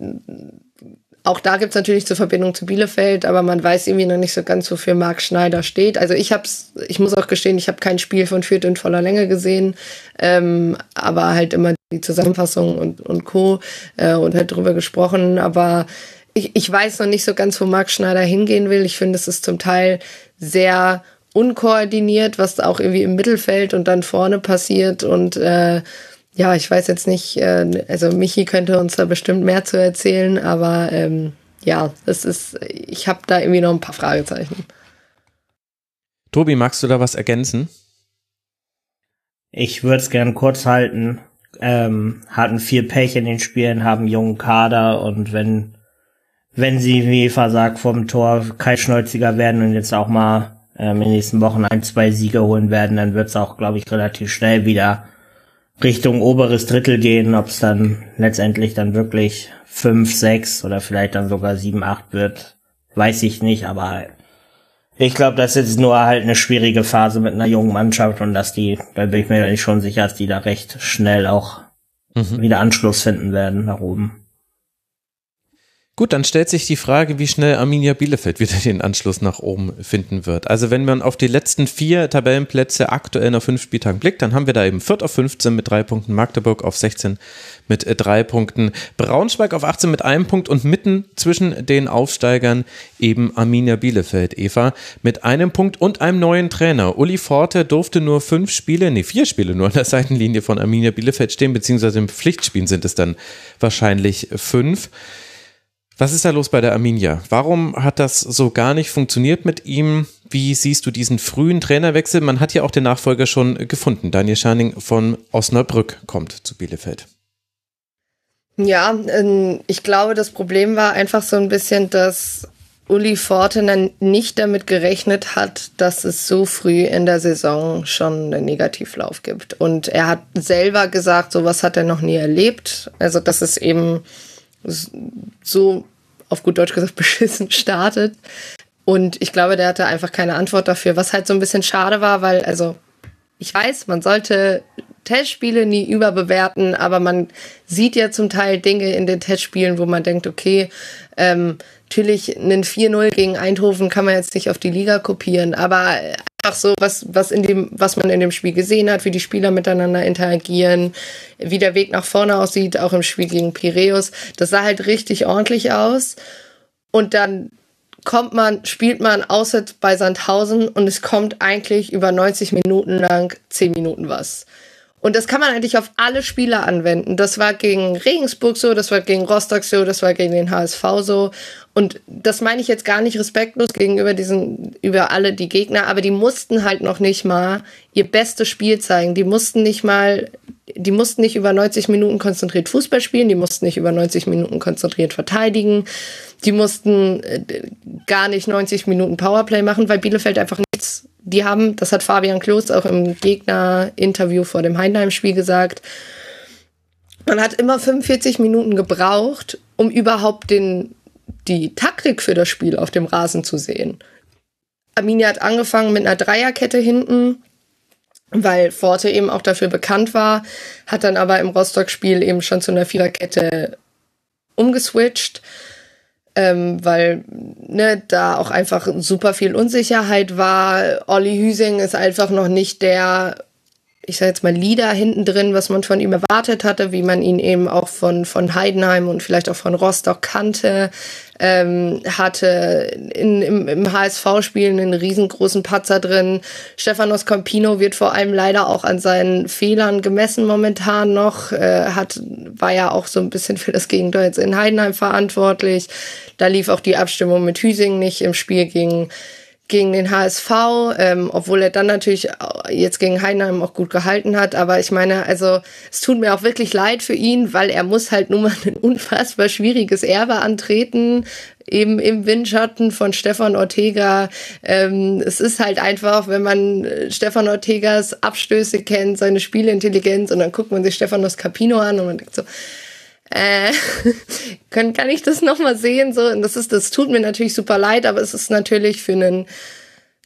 auch da gibt's natürlich zur Verbindung zu Bielefeld, aber man weiß irgendwie noch nicht so ganz, wofür Marc Schneider steht. Also ich hab's, ich muss auch gestehen, ich habe kein Spiel von Fürth in voller Länge gesehen, ähm, aber halt immer die Zusammenfassung und, und Co. Äh, und halt drüber gesprochen. Aber ich, ich weiß noch nicht so ganz, wo Marc Schneider hingehen will. Ich finde, es ist zum Teil sehr unkoordiniert, was auch irgendwie im Mittelfeld und dann vorne passiert und äh, ja, ich weiß jetzt nicht, äh, also Michi könnte uns da bestimmt mehr zu erzählen, aber ähm, ja, es ist, ich habe da irgendwie noch ein paar Fragezeichen. Tobi, magst du da was ergänzen? Ich würde es gern kurz halten. Ähm, hatten viel Pech in den Spielen, haben jungen Kader und wenn wenn sie wie versagt vom Tor kaltschnäuziger werden und jetzt auch mal ähm, in den nächsten Wochen ein, zwei Siege holen werden, dann wird es auch, glaube ich, relativ schnell wieder Richtung oberes Drittel gehen, ob es dann letztendlich dann wirklich fünf, sechs oder vielleicht dann sogar sieben, acht wird, weiß ich nicht, aber ich glaube, das ist nur halt eine schwierige Phase mit einer jungen Mannschaft und dass die, da bin ich mir schon sicher, dass die da recht schnell auch mhm. wieder Anschluss finden werden nach oben. Gut, dann stellt sich die Frage, wie schnell Arminia Bielefeld wieder den Anschluss nach oben finden wird. Also wenn man auf die letzten vier Tabellenplätze aktuell nach fünf Spieltagen blickt, dann haben wir da eben Fürth auf 15 mit drei Punkten, Magdeburg auf 16 mit äh, drei Punkten, Braunschweig auf 18 mit einem Punkt und mitten zwischen den Aufsteigern eben Arminia Bielefeld, Eva, mit einem Punkt und einem neuen Trainer. Uli Forte durfte nur fünf Spiele, nee, vier Spiele nur an der Seitenlinie von Arminia Bielefeld stehen, beziehungsweise im Pflichtspielen sind es dann wahrscheinlich fünf. Was ist da los bei der Arminia? Warum hat das so gar nicht funktioniert mit ihm? Wie siehst du diesen frühen Trainerwechsel? Man hat ja auch den Nachfolger schon gefunden. Daniel Scharning von Osnabrück kommt zu Bielefeld. Ja, ähm, ich glaube, das Problem war einfach so ein bisschen, dass Uli Forten nicht damit gerechnet hat, dass es so früh in der Saison schon einen Negativlauf gibt. Und er hat selber gesagt, sowas hat er noch nie erlebt. Also, dass es eben so auf gut Deutsch gesagt beschissen startet. Und ich glaube, der hatte einfach keine Antwort dafür, was halt so ein bisschen schade war, weil, also, ich weiß, man sollte Testspiele nie überbewerten, aber man sieht ja zum Teil Dinge in den Testspielen, wo man denkt, okay, ähm, natürlich einen 4-0 gegen Eindhoven kann man jetzt nicht auf die Liga kopieren, aber einfach so, was, was in dem, was man in dem Spiel gesehen hat, wie die Spieler miteinander interagieren, wie der Weg nach vorne aussieht, auch im Spiel gegen Piräus. Das sah halt richtig ordentlich aus. Und dann kommt man, spielt man außer bei Sandhausen und es kommt eigentlich über 90 Minuten lang 10 Minuten was. Und das kann man eigentlich auf alle Spieler anwenden. Das war gegen Regensburg so, das war gegen Rostock so, das war gegen den HSV so. Und das meine ich jetzt gar nicht respektlos gegenüber diesen, über alle die Gegner, aber die mussten halt noch nicht mal ihr bestes Spiel zeigen. Die mussten nicht mal, die mussten nicht über 90 Minuten konzentriert Fußball spielen, die mussten nicht über 90 Minuten konzentriert verteidigen, die mussten äh, gar nicht 90 Minuten Powerplay machen, weil Bielefeld einfach nichts die haben, das hat Fabian Klos auch im Gegner-Interview vor dem Heidenheim-Spiel gesagt, man hat immer 45 Minuten gebraucht, um überhaupt den, die Taktik für das Spiel auf dem Rasen zu sehen. Arminia hat angefangen mit einer Dreierkette hinten, weil Forte eben auch dafür bekannt war, hat dann aber im Rostock-Spiel eben schon zu einer Viererkette umgeswitcht ähm, weil ne, da auch einfach super viel Unsicherheit war. Olli Hüsing ist einfach noch nicht der, ich sag jetzt mal, Leader hinten drin, was man von ihm erwartet hatte, wie man ihn eben auch von, von Heidenheim und vielleicht auch von Rostock kannte ähm, hatte in, im, im HSV-Spiel einen riesengroßen Patzer drin. Stefanos Campino wird vor allem leider auch an seinen Fehlern gemessen momentan noch. Äh, hat, war ja auch so ein bisschen für das Gegenteil jetzt in Heidenheim verantwortlich. Da lief auch die Abstimmung mit Hüsing nicht im Spiel gegen gegen den HSV, ähm, obwohl er dann natürlich jetzt gegen Heidenheim auch gut gehalten hat. Aber ich meine, also es tut mir auch wirklich leid für ihn, weil er muss halt nun mal ein unfassbar schwieriges Erbe antreten, eben im Windschatten von Stefan Ortega. Ähm, es ist halt einfach, wenn man äh, Stefan Ortegas Abstöße kennt, seine Spielintelligenz und dann guckt man sich Stefanos Capino an und man denkt so, äh, kann, kann ich das nochmal sehen? So, und das ist, das tut mir natürlich super leid, aber es ist natürlich für einen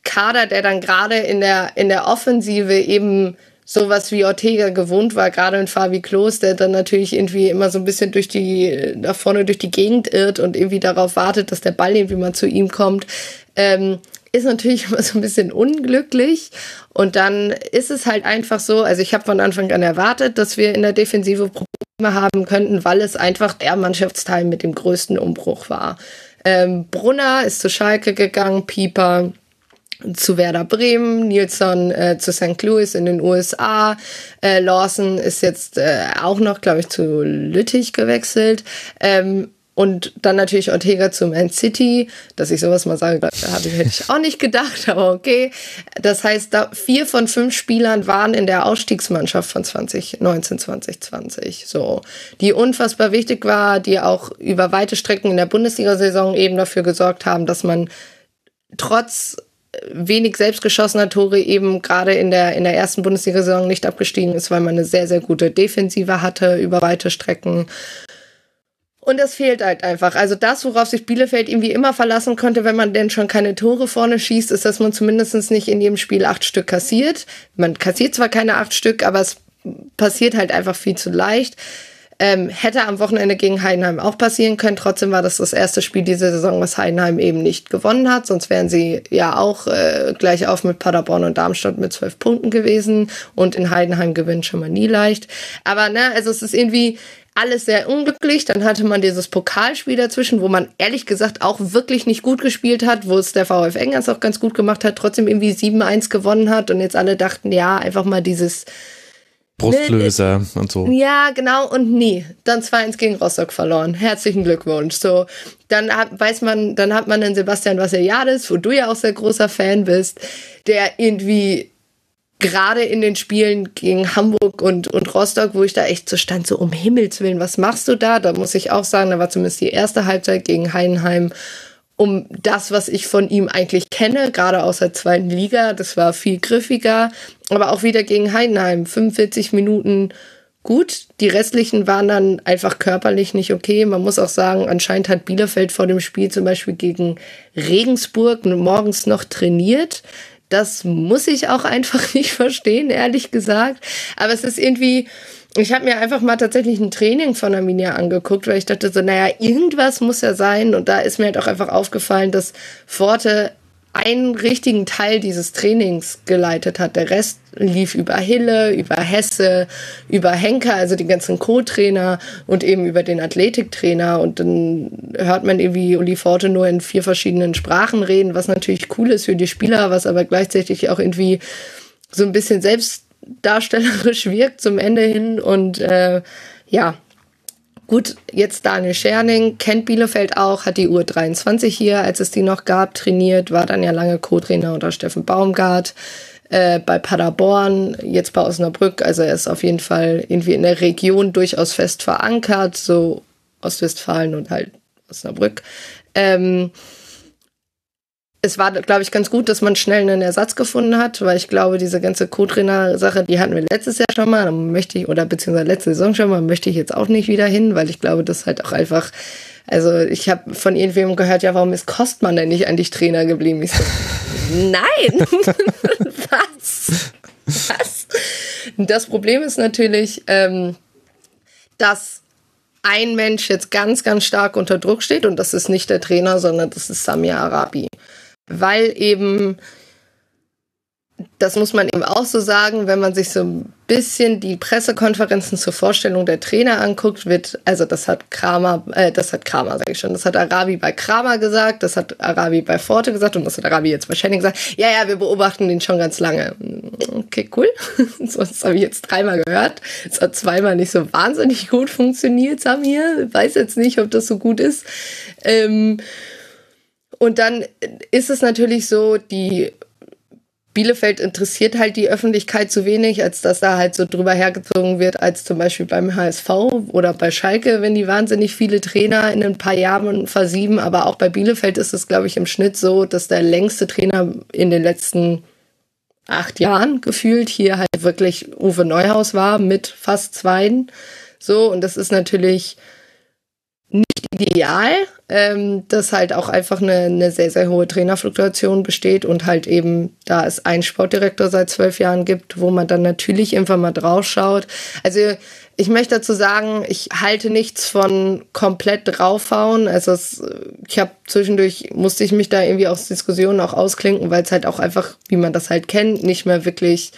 Kader, der dann gerade in der, in der Offensive eben sowas wie Ortega gewohnt war, gerade in Fabi Klos, der dann natürlich irgendwie immer so ein bisschen durch die, da vorne durch die Gegend irrt und irgendwie darauf wartet, dass der Ball irgendwie mal zu ihm kommt, ähm, ist natürlich immer so ein bisschen unglücklich. Und dann ist es halt einfach so, also ich habe von Anfang an erwartet, dass wir in der Defensive Probleme haben könnten, weil es einfach der Mannschaftsteil mit dem größten Umbruch war. Ähm, Brunner ist zu Schalke gegangen, Pieper zu Werder Bremen, Nilsson äh, zu St. Louis in den USA. Äh, Lawson ist jetzt äh, auch noch, glaube ich, zu Lüttich gewechselt. Ähm, und dann natürlich Ortega zu Man City. Dass ich sowas mal sage, ich, hätte ich auch nicht gedacht, aber okay. Das heißt, da vier von fünf Spielern waren in der Ausstiegsmannschaft von 2019, 2020. So, die unfassbar wichtig war, die auch über weite Strecken in der Bundesliga-Saison eben dafür gesorgt haben, dass man trotz wenig selbstgeschossener Tore eben gerade in der, in der ersten Bundesliga-Saison nicht abgestiegen ist, weil man eine sehr, sehr gute Defensive hatte über weite Strecken. Und das fehlt halt einfach. Also das, worauf sich Bielefeld irgendwie immer verlassen konnte, wenn man denn schon keine Tore vorne schießt, ist, dass man zumindest nicht in jedem Spiel acht Stück kassiert. Man kassiert zwar keine acht Stück, aber es passiert halt einfach viel zu leicht. Ähm, hätte am Wochenende gegen Heidenheim auch passieren können. Trotzdem war das das erste Spiel dieser Saison, was Heidenheim eben nicht gewonnen hat. Sonst wären sie ja auch äh, gleich auf mit Paderborn und Darmstadt mit zwölf Punkten gewesen. Und in Heidenheim gewinnt schon mal nie leicht. Aber ne, also es ist irgendwie alles sehr unglücklich. Dann hatte man dieses Pokalspiel dazwischen, wo man ehrlich gesagt auch wirklich nicht gut gespielt hat, wo es der VfL Engers auch ganz gut gemacht hat, trotzdem irgendwie 7-1 gewonnen hat und jetzt alle dachten, ja, einfach mal dieses Brustlöser nee, und so. Ja, genau, und nie. Dann 2-1 gegen Rostock verloren. Herzlichen Glückwunsch. So, dann hat, weiß man, dann hat man den Sebastian Vassiliadis, wo du ja auch sehr großer Fan bist, der irgendwie gerade in den Spielen gegen Hamburg und, und Rostock, wo ich da echt so stand, so um Himmels Willen, was machst du da? Da muss ich auch sagen, da war zumindest die erste Halbzeit gegen Heidenheim um das, was ich von ihm eigentlich kenne, gerade aus der zweiten Liga. Das war viel griffiger, aber auch wieder gegen Heidenheim. 45 Minuten gut. Die restlichen waren dann einfach körperlich nicht okay. Man muss auch sagen, anscheinend hat Bielefeld vor dem Spiel zum Beispiel gegen Regensburg morgens noch trainiert. Das muss ich auch einfach nicht verstehen, ehrlich gesagt. Aber es ist irgendwie, ich habe mir einfach mal tatsächlich ein Training von Arminia angeguckt, weil ich dachte so, naja, irgendwas muss ja sein. Und da ist mir halt auch einfach aufgefallen, dass Forte einen richtigen Teil dieses Trainings geleitet hat. Der Rest lief über Hille, über Hesse, über Henker, also die ganzen Co-Trainer und eben über den Athletiktrainer. Und dann hört man irgendwie Uli Forte nur in vier verschiedenen Sprachen reden, was natürlich cool ist für die Spieler, was aber gleichzeitig auch irgendwie so ein bisschen selbst darstellerisch wirkt zum Ende hin. Und äh, ja, gut, jetzt Daniel Scherning, kennt Bielefeld auch, hat die Uhr 23 hier, als es die noch gab, trainiert, war dann ja lange Co-Trainer unter Steffen Baumgart. Äh, bei Paderborn, jetzt bei Osnabrück, also er ist auf jeden Fall irgendwie in der Region durchaus fest verankert, so Ostwestfalen und halt Osnabrück. Ähm, es war, glaube ich, ganz gut, dass man schnell einen Ersatz gefunden hat, weil ich glaube, diese ganze Co-Trainer-Sache, die hatten wir letztes Jahr schon mal, möchte ich, oder beziehungsweise letzte Saison schon mal, möchte ich jetzt auch nicht wieder hin, weil ich glaube, das halt auch einfach, also ich habe von irgendwem gehört, ja, warum ist Kostmann denn nicht eigentlich Trainer geblieben? Ich so, nein! Was? Was? Das Problem ist natürlich, ähm, dass ein Mensch jetzt ganz, ganz stark unter Druck steht und das ist nicht der Trainer, sondern das ist Samir Arabi weil eben, das muss man eben auch so sagen, wenn man sich so ein bisschen die Pressekonferenzen zur Vorstellung der Trainer anguckt, wird, also das hat Kramer, äh, das hat Kramer, sage ich schon, das hat Arabi bei Kramer gesagt, das hat Arabi bei Forte gesagt und das hat Arabi jetzt bei Schenning gesagt. Ja, ja, wir beobachten den schon ganz lange. Okay, cool. das habe ich jetzt dreimal gehört. Es hat zweimal nicht so wahnsinnig gut funktioniert, Samir. Weiß jetzt nicht, ob das so gut ist. Ähm, und dann ist es natürlich so, die Bielefeld interessiert halt die Öffentlichkeit zu wenig, als dass da halt so drüber hergezogen wird, als zum Beispiel beim HSV oder bei Schalke, wenn die wahnsinnig viele Trainer in ein paar Jahren versieben. Aber auch bei Bielefeld ist es, glaube ich, im Schnitt so, dass der längste Trainer in den letzten acht Jahren gefühlt hier halt wirklich Uwe Neuhaus war mit fast zweien. So, und das ist natürlich ideal, ähm, dass halt auch einfach eine, eine sehr, sehr hohe Trainerfluktuation besteht und halt eben, da es einen Sportdirektor seit zwölf Jahren gibt, wo man dann natürlich irgendwann mal drauf schaut. Also ich möchte dazu sagen, ich halte nichts von komplett draufhauen. Also es, ich habe zwischendurch musste ich mich da irgendwie aus Diskussionen auch ausklinken, weil es halt auch einfach, wie man das halt kennt, nicht mehr wirklich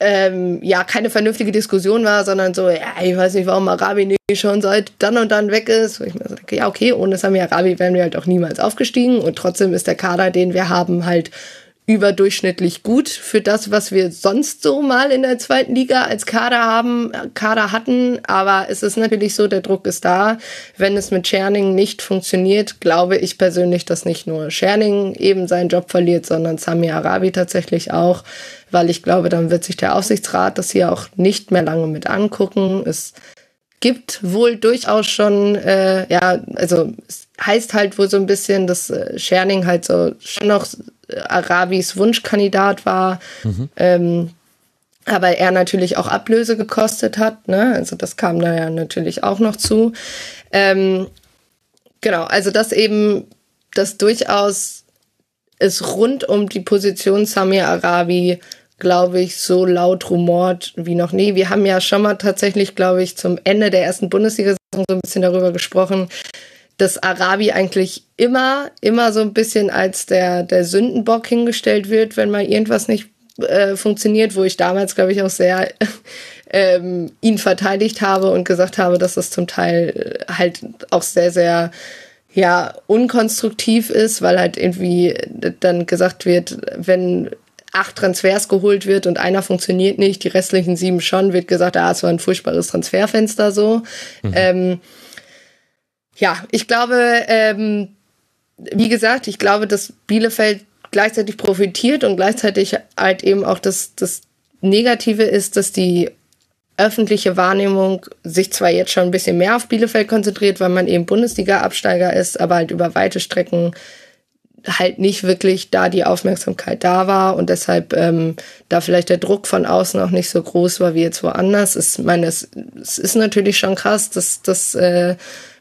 ähm, ja keine vernünftige Diskussion war, sondern so, ja, ich weiß nicht, warum Arabi nicht schon seit dann und dann weg ist. Wo ich mir denke, ja, okay, ohne Sami Arabi wären wir halt auch niemals aufgestiegen und trotzdem ist der Kader, den wir haben, halt überdurchschnittlich gut für das, was wir sonst so mal in der zweiten Liga als Kader haben, Kader hatten. Aber es ist natürlich so, der Druck ist da. Wenn es mit Scherning nicht funktioniert, glaube ich persönlich, dass nicht nur Scherning eben seinen Job verliert, sondern Sami Arabi tatsächlich auch, weil ich glaube, dann wird sich der Aufsichtsrat das hier auch nicht mehr lange mit angucken. Es gibt wohl durchaus schon, äh, ja, also es heißt halt wohl so ein bisschen, dass äh, Scherning halt so schon noch Arabis Wunschkandidat war. Mhm. Ähm, aber er natürlich auch Ablöse gekostet hat. Ne? Also das kam da ja natürlich auch noch zu. Ähm, genau, also dass eben das durchaus ist rund um die Position Samir Arabi, glaube ich, so laut rumort wie noch nie. Wir haben ja schon mal tatsächlich, glaube ich, zum Ende der ersten Bundesliga-Saison so ein bisschen darüber gesprochen, dass Arabi eigentlich immer, immer so ein bisschen als der, der Sündenbock hingestellt wird, wenn mal irgendwas nicht äh, funktioniert, wo ich damals, glaube ich, auch sehr ähm, ihn verteidigt habe und gesagt habe, dass das zum Teil halt auch sehr, sehr ja, unkonstruktiv ist, weil halt irgendwie dann gesagt wird, wenn acht Transfers geholt wird und einer funktioniert nicht, die restlichen sieben schon, wird gesagt, ah, es war ein furchtbares Transferfenster so. Mhm. Ähm, ja, ich glaube, ähm, wie gesagt, ich glaube, dass Bielefeld gleichzeitig profitiert und gleichzeitig halt eben auch das, das Negative ist, dass die öffentliche Wahrnehmung sich zwar jetzt schon ein bisschen mehr auf Bielefeld konzentriert, weil man eben Bundesliga-Absteiger ist, aber halt über weite Strecken halt nicht wirklich da die Aufmerksamkeit da war und deshalb ähm, da vielleicht der Druck von außen auch nicht so groß war wie jetzt woanders. Ich meine, es, es ist natürlich schon krass, dass, dass äh,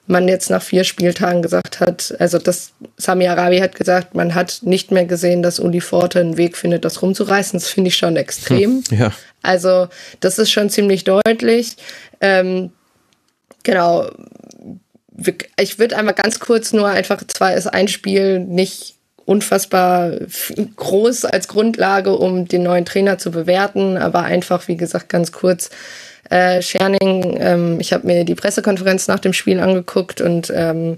man jetzt nach vier Spieltagen gesagt hat, also das Sami Arabi hat gesagt, man hat nicht mehr gesehen, dass Uli Forte einen Weg findet, das rumzureißen. Das finde ich schon extrem. Hm, ja. Also das ist schon ziemlich deutlich. Ähm, genau. Ich würde einmal ganz kurz nur einfach, zwar ist ein Spiel nicht unfassbar groß als Grundlage, um den neuen Trainer zu bewerten, aber einfach, wie gesagt, ganz kurz äh, Scherning, ähm, ich habe mir die Pressekonferenz nach dem Spiel angeguckt und ähm,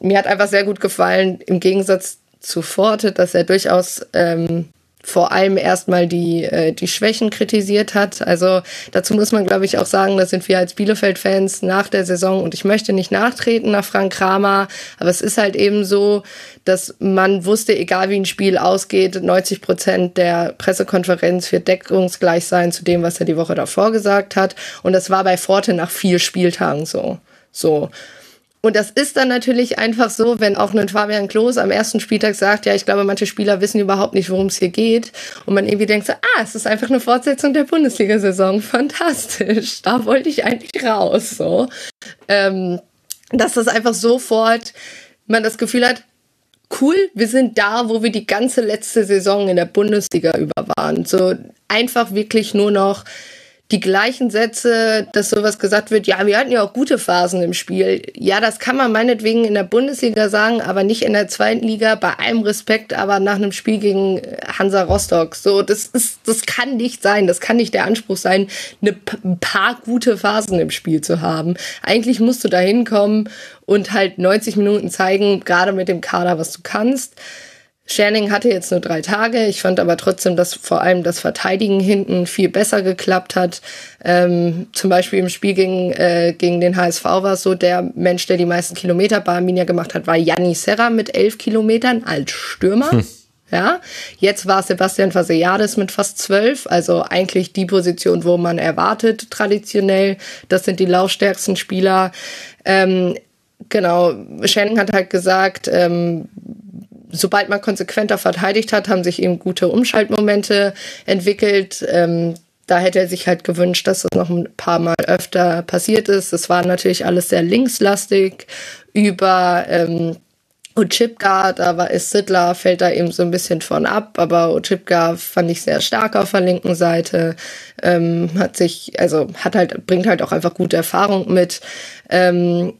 mir hat einfach sehr gut gefallen, im Gegensatz zu Forte, dass er durchaus ähm, vor allem erstmal die, äh, die Schwächen kritisiert hat. Also dazu muss man, glaube ich, auch sagen, da sind wir als Bielefeld-Fans nach der Saison und ich möchte nicht nachtreten nach Frank Kramer, aber es ist halt eben so, dass man wusste, egal wie ein Spiel ausgeht, 90 Prozent der Pressekonferenz wird deckungsgleich sein zu dem, was er die Woche davor gesagt hat. Und das war bei Forte nach vier Spieltagen so. So. Und das ist dann natürlich einfach so, wenn auch ein Fabian Klos am ersten Spieltag sagt, ja, ich glaube, manche Spieler wissen überhaupt nicht, worum es hier geht. Und man irgendwie denkt so, ah, es ist einfach eine Fortsetzung der Bundesliga-Saison. Fantastisch. Da wollte ich eigentlich raus, so. Ähm, dass das einfach sofort man das Gefühl hat, cool, wir sind da, wo wir die ganze letzte Saison in der Bundesliga über waren. So einfach wirklich nur noch die gleichen Sätze, dass sowas gesagt wird, ja, wir hatten ja auch gute Phasen im Spiel. Ja, das kann man meinetwegen in der Bundesliga sagen, aber nicht in der zweiten Liga, bei allem Respekt, aber nach einem Spiel gegen Hansa Rostock. So, das ist, das kann nicht sein. Das kann nicht der Anspruch sein, eine, ein paar gute Phasen im Spiel zu haben. Eigentlich musst du da hinkommen und halt 90 Minuten zeigen, gerade mit dem Kader, was du kannst. Scherning hatte jetzt nur drei Tage. Ich fand aber trotzdem, dass vor allem das Verteidigen hinten viel besser geklappt hat. Ähm, zum Beispiel im Spiel gegen, äh, gegen den HSV war es so, der Mensch, der die meisten Kilometer bei Arminia gemacht hat, war Janni Serra mit elf Kilometern als Stürmer. Hm. Ja, jetzt war Sebastian Vasiliades mit fast zwölf, also eigentlich die Position, wo man erwartet traditionell. Das sind die laufstärksten Spieler. Ähm, genau, Shannon hat halt gesagt, ähm, sobald man konsequenter verteidigt hat, haben sich eben gute Umschaltmomente entwickelt. Ähm, da hätte er sich halt gewünscht, dass das noch ein paar Mal öfter passiert ist. Es war natürlich alles sehr linkslastig über ähm, Uchipka, da war ist Sittler, fällt da eben so ein bisschen von ab, aber Uchipka fand ich sehr stark auf der linken Seite, ähm, hat sich, also hat halt, bringt halt auch einfach gute Erfahrung mit. Ähm,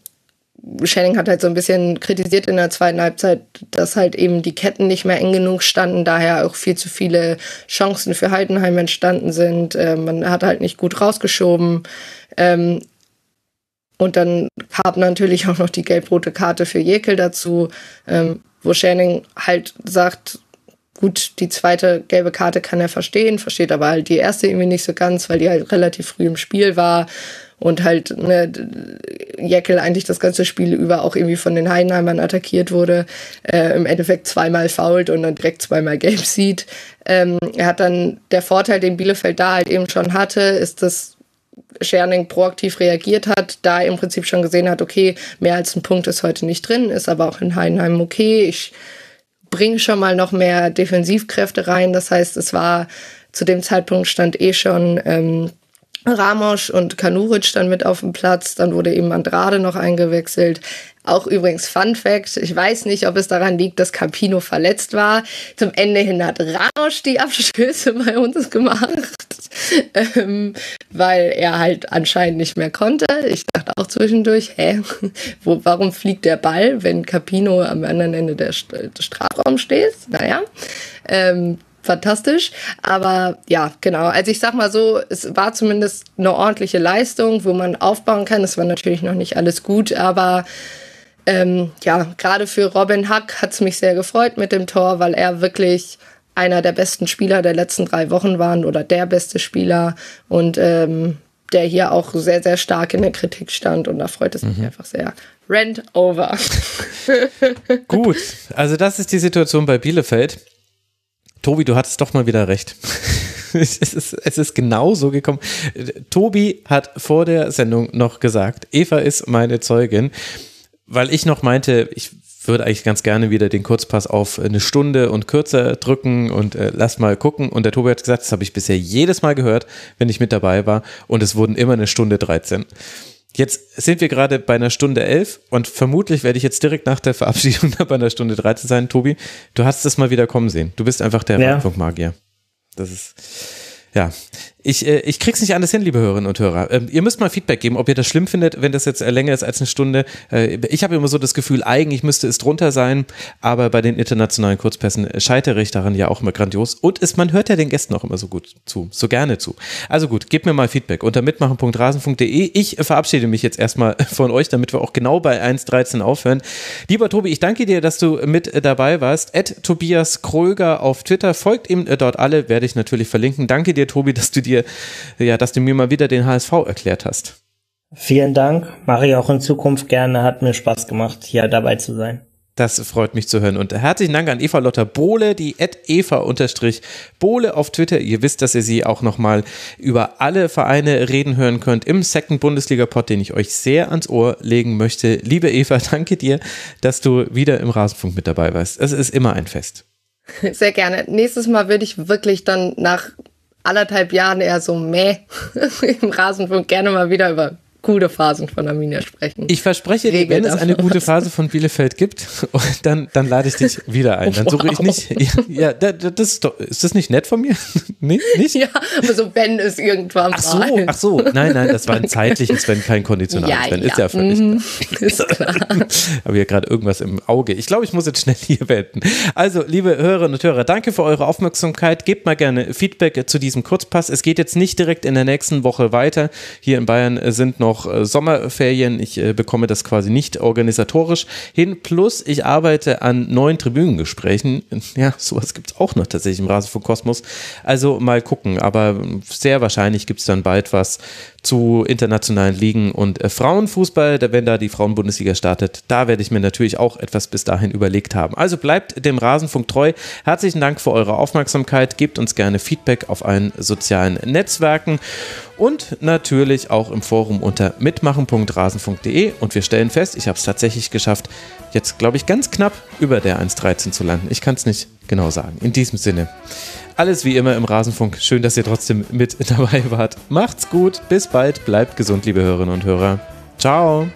Shanning hat halt so ein bisschen kritisiert in der zweiten Halbzeit, dass halt eben die Ketten nicht mehr eng genug standen, daher auch viel zu viele Chancen für Heidenheim entstanden sind. Äh, man hat halt nicht gut rausgeschoben. Ähm, und dann kam natürlich auch noch die gelb-rote Karte für Jekyll dazu, ähm, wo Shanning halt sagt, gut, die zweite gelbe Karte kann er verstehen, versteht aber halt die erste irgendwie nicht so ganz, weil die halt relativ früh im Spiel war und halt ne, Jekyll eigentlich das ganze Spiel über auch irgendwie von den Heidenheimern attackiert wurde, äh, im Endeffekt zweimal fault und dann direkt zweimal gelb sieht. Ähm, er hat dann der Vorteil, den Bielefeld da halt eben schon hatte, ist, dass Scherning proaktiv reagiert hat, da im Prinzip schon gesehen hat, okay, mehr als ein Punkt ist heute nicht drin, ist aber auch in Heidenheim okay. Ich bringe schon mal noch mehr Defensivkräfte rein. Das heißt, es war zu dem Zeitpunkt stand eh schon ähm, Ramos und Kanuric dann mit auf dem Platz. Dann wurde eben Andrade noch eingewechselt. Auch übrigens Fun Fact, ich weiß nicht, ob es daran liegt, dass Campino verletzt war. Zum Ende hin hat Ramos die Abstöße bei uns gemacht, ähm, weil er halt anscheinend nicht mehr konnte. Ich dachte auch zwischendurch, hä, wo, warum fliegt der Ball, wenn Capino am anderen Ende des Strafraums steht? Naja, ähm, fantastisch. Aber ja, genau. Also ich sag mal so, es war zumindest eine ordentliche Leistung, wo man aufbauen kann. Es war natürlich noch nicht alles gut, aber ähm, ja, gerade für Robin Hack hat es mich sehr gefreut mit dem Tor, weil er wirklich einer der besten Spieler der letzten drei Wochen waren oder der beste Spieler und ähm, der hier auch sehr, sehr stark in der Kritik stand und da freut es mich mhm. einfach sehr. Rent over. Gut, also das ist die Situation bei Bielefeld. Tobi, du hattest doch mal wieder recht. es, ist, es ist genau so gekommen. Tobi hat vor der Sendung noch gesagt, Eva ist meine Zeugin weil ich noch meinte, ich würde eigentlich ganz gerne wieder den Kurzpass auf eine Stunde und kürzer drücken und äh, lass mal gucken. Und der Tobi hat gesagt, das habe ich bisher jedes Mal gehört, wenn ich mit dabei war. Und es wurden immer eine Stunde 13. Jetzt sind wir gerade bei einer Stunde 11 und vermutlich werde ich jetzt direkt nach der Verabschiedung bei einer Stunde 13 sein. Tobi, du hast es mal wieder kommen sehen. Du bist einfach der ja. Rundfunkmagier. Das ist, ja, ich, äh, ich krieg's nicht anders hin, liebe Hörerinnen und Hörer. Ähm, ihr müsst mal Feedback geben, ob ihr das schlimm findet, wenn das jetzt äh, länger ist als eine Stunde. Äh, ich habe immer so das Gefühl, eigentlich müsste es drunter sein, aber bei den internationalen Kurzpässen scheitere ich daran ja auch immer grandios. Und ist, man hört ja den Gästen auch immer so gut zu, so gerne zu. Also gut, gebt mir mal Feedback unter mitmachen.rasen.de. Ich verabschiede mich jetzt erstmal von euch, damit wir auch genau bei 1.13 aufhören. Lieber Tobi, ich danke dir, dass du mit dabei warst. Ed Tobias Kröger auf Twitter. Folgt ihm dort alle, werde ich natürlich verlinken. Danke dir, Tobi, dass du dir dir, ja, dass du mir mal wieder den HSV erklärt hast. Vielen Dank. Mache ich auch in Zukunft gerne. Hat mir Spaß gemacht, hier dabei zu sein. Das freut mich zu hören. Und herzlichen Dank an Eva Lotter Bohle, die at Eva-Bohle auf Twitter. Ihr wisst, dass ihr sie auch nochmal über alle Vereine reden hören könnt im Second Bundesliga-Pod, den ich euch sehr ans Ohr legen möchte. Liebe Eva, danke dir, dass du wieder im Rasenfunk mit dabei warst. Es ist immer ein Fest. Sehr gerne. Nächstes Mal würde ich wirklich dann nach anderthalb Jahren eher so meh. Im Rasenfunk gerne mal wieder über gute Phasen von Arminia sprechen. Ich verspreche dir, wenn es eine gute Phase von Bielefeld gibt, dann, dann lade ich dich wieder ein. Dann suche wow. ich nicht. Ja, das ist, doch, ist das nicht nett von mir? nee, nicht? Ja, aber so wenn es irgendwann ach so, mal. Ach so, nein, nein, das war ein zeitliches Wenn, kein konditionales ja, Wenn. Ist ja völlig mhm, Ist klar. Aber hier gerade irgendwas im Auge. Ich glaube, ich muss jetzt schnell hier beenden. Also, liebe Hörerinnen und Hörer, danke für eure Aufmerksamkeit. Gebt mal gerne Feedback zu diesem Kurzpass. Es geht jetzt nicht direkt in der nächsten Woche weiter. Hier in Bayern sind noch noch äh, Sommerferien. Ich äh, bekomme das quasi nicht organisatorisch hin. Plus, ich arbeite an neuen Tribünengesprächen. Ja, sowas gibt es auch noch tatsächlich im Rasenfunk Kosmos. Also mal gucken. Aber sehr wahrscheinlich gibt es dann bald was zu internationalen Ligen und äh, Frauenfußball, wenn da die Frauenbundesliga startet, da werde ich mir natürlich auch etwas bis dahin überlegt haben. Also bleibt dem Rasenfunk treu. Herzlichen Dank für eure Aufmerksamkeit. Gebt uns gerne Feedback auf allen sozialen Netzwerken und natürlich auch im Forum unter mitmachen.rasenfunk.de. Und wir stellen fest, ich habe es tatsächlich geschafft, jetzt glaube ich ganz knapp über der 1.13 zu landen. Ich kann es nicht genau sagen. In diesem Sinne. Alles wie immer im Rasenfunk. Schön, dass ihr trotzdem mit dabei wart. Macht's gut. Bis bald. Bleibt gesund, liebe Hörerinnen und Hörer. Ciao.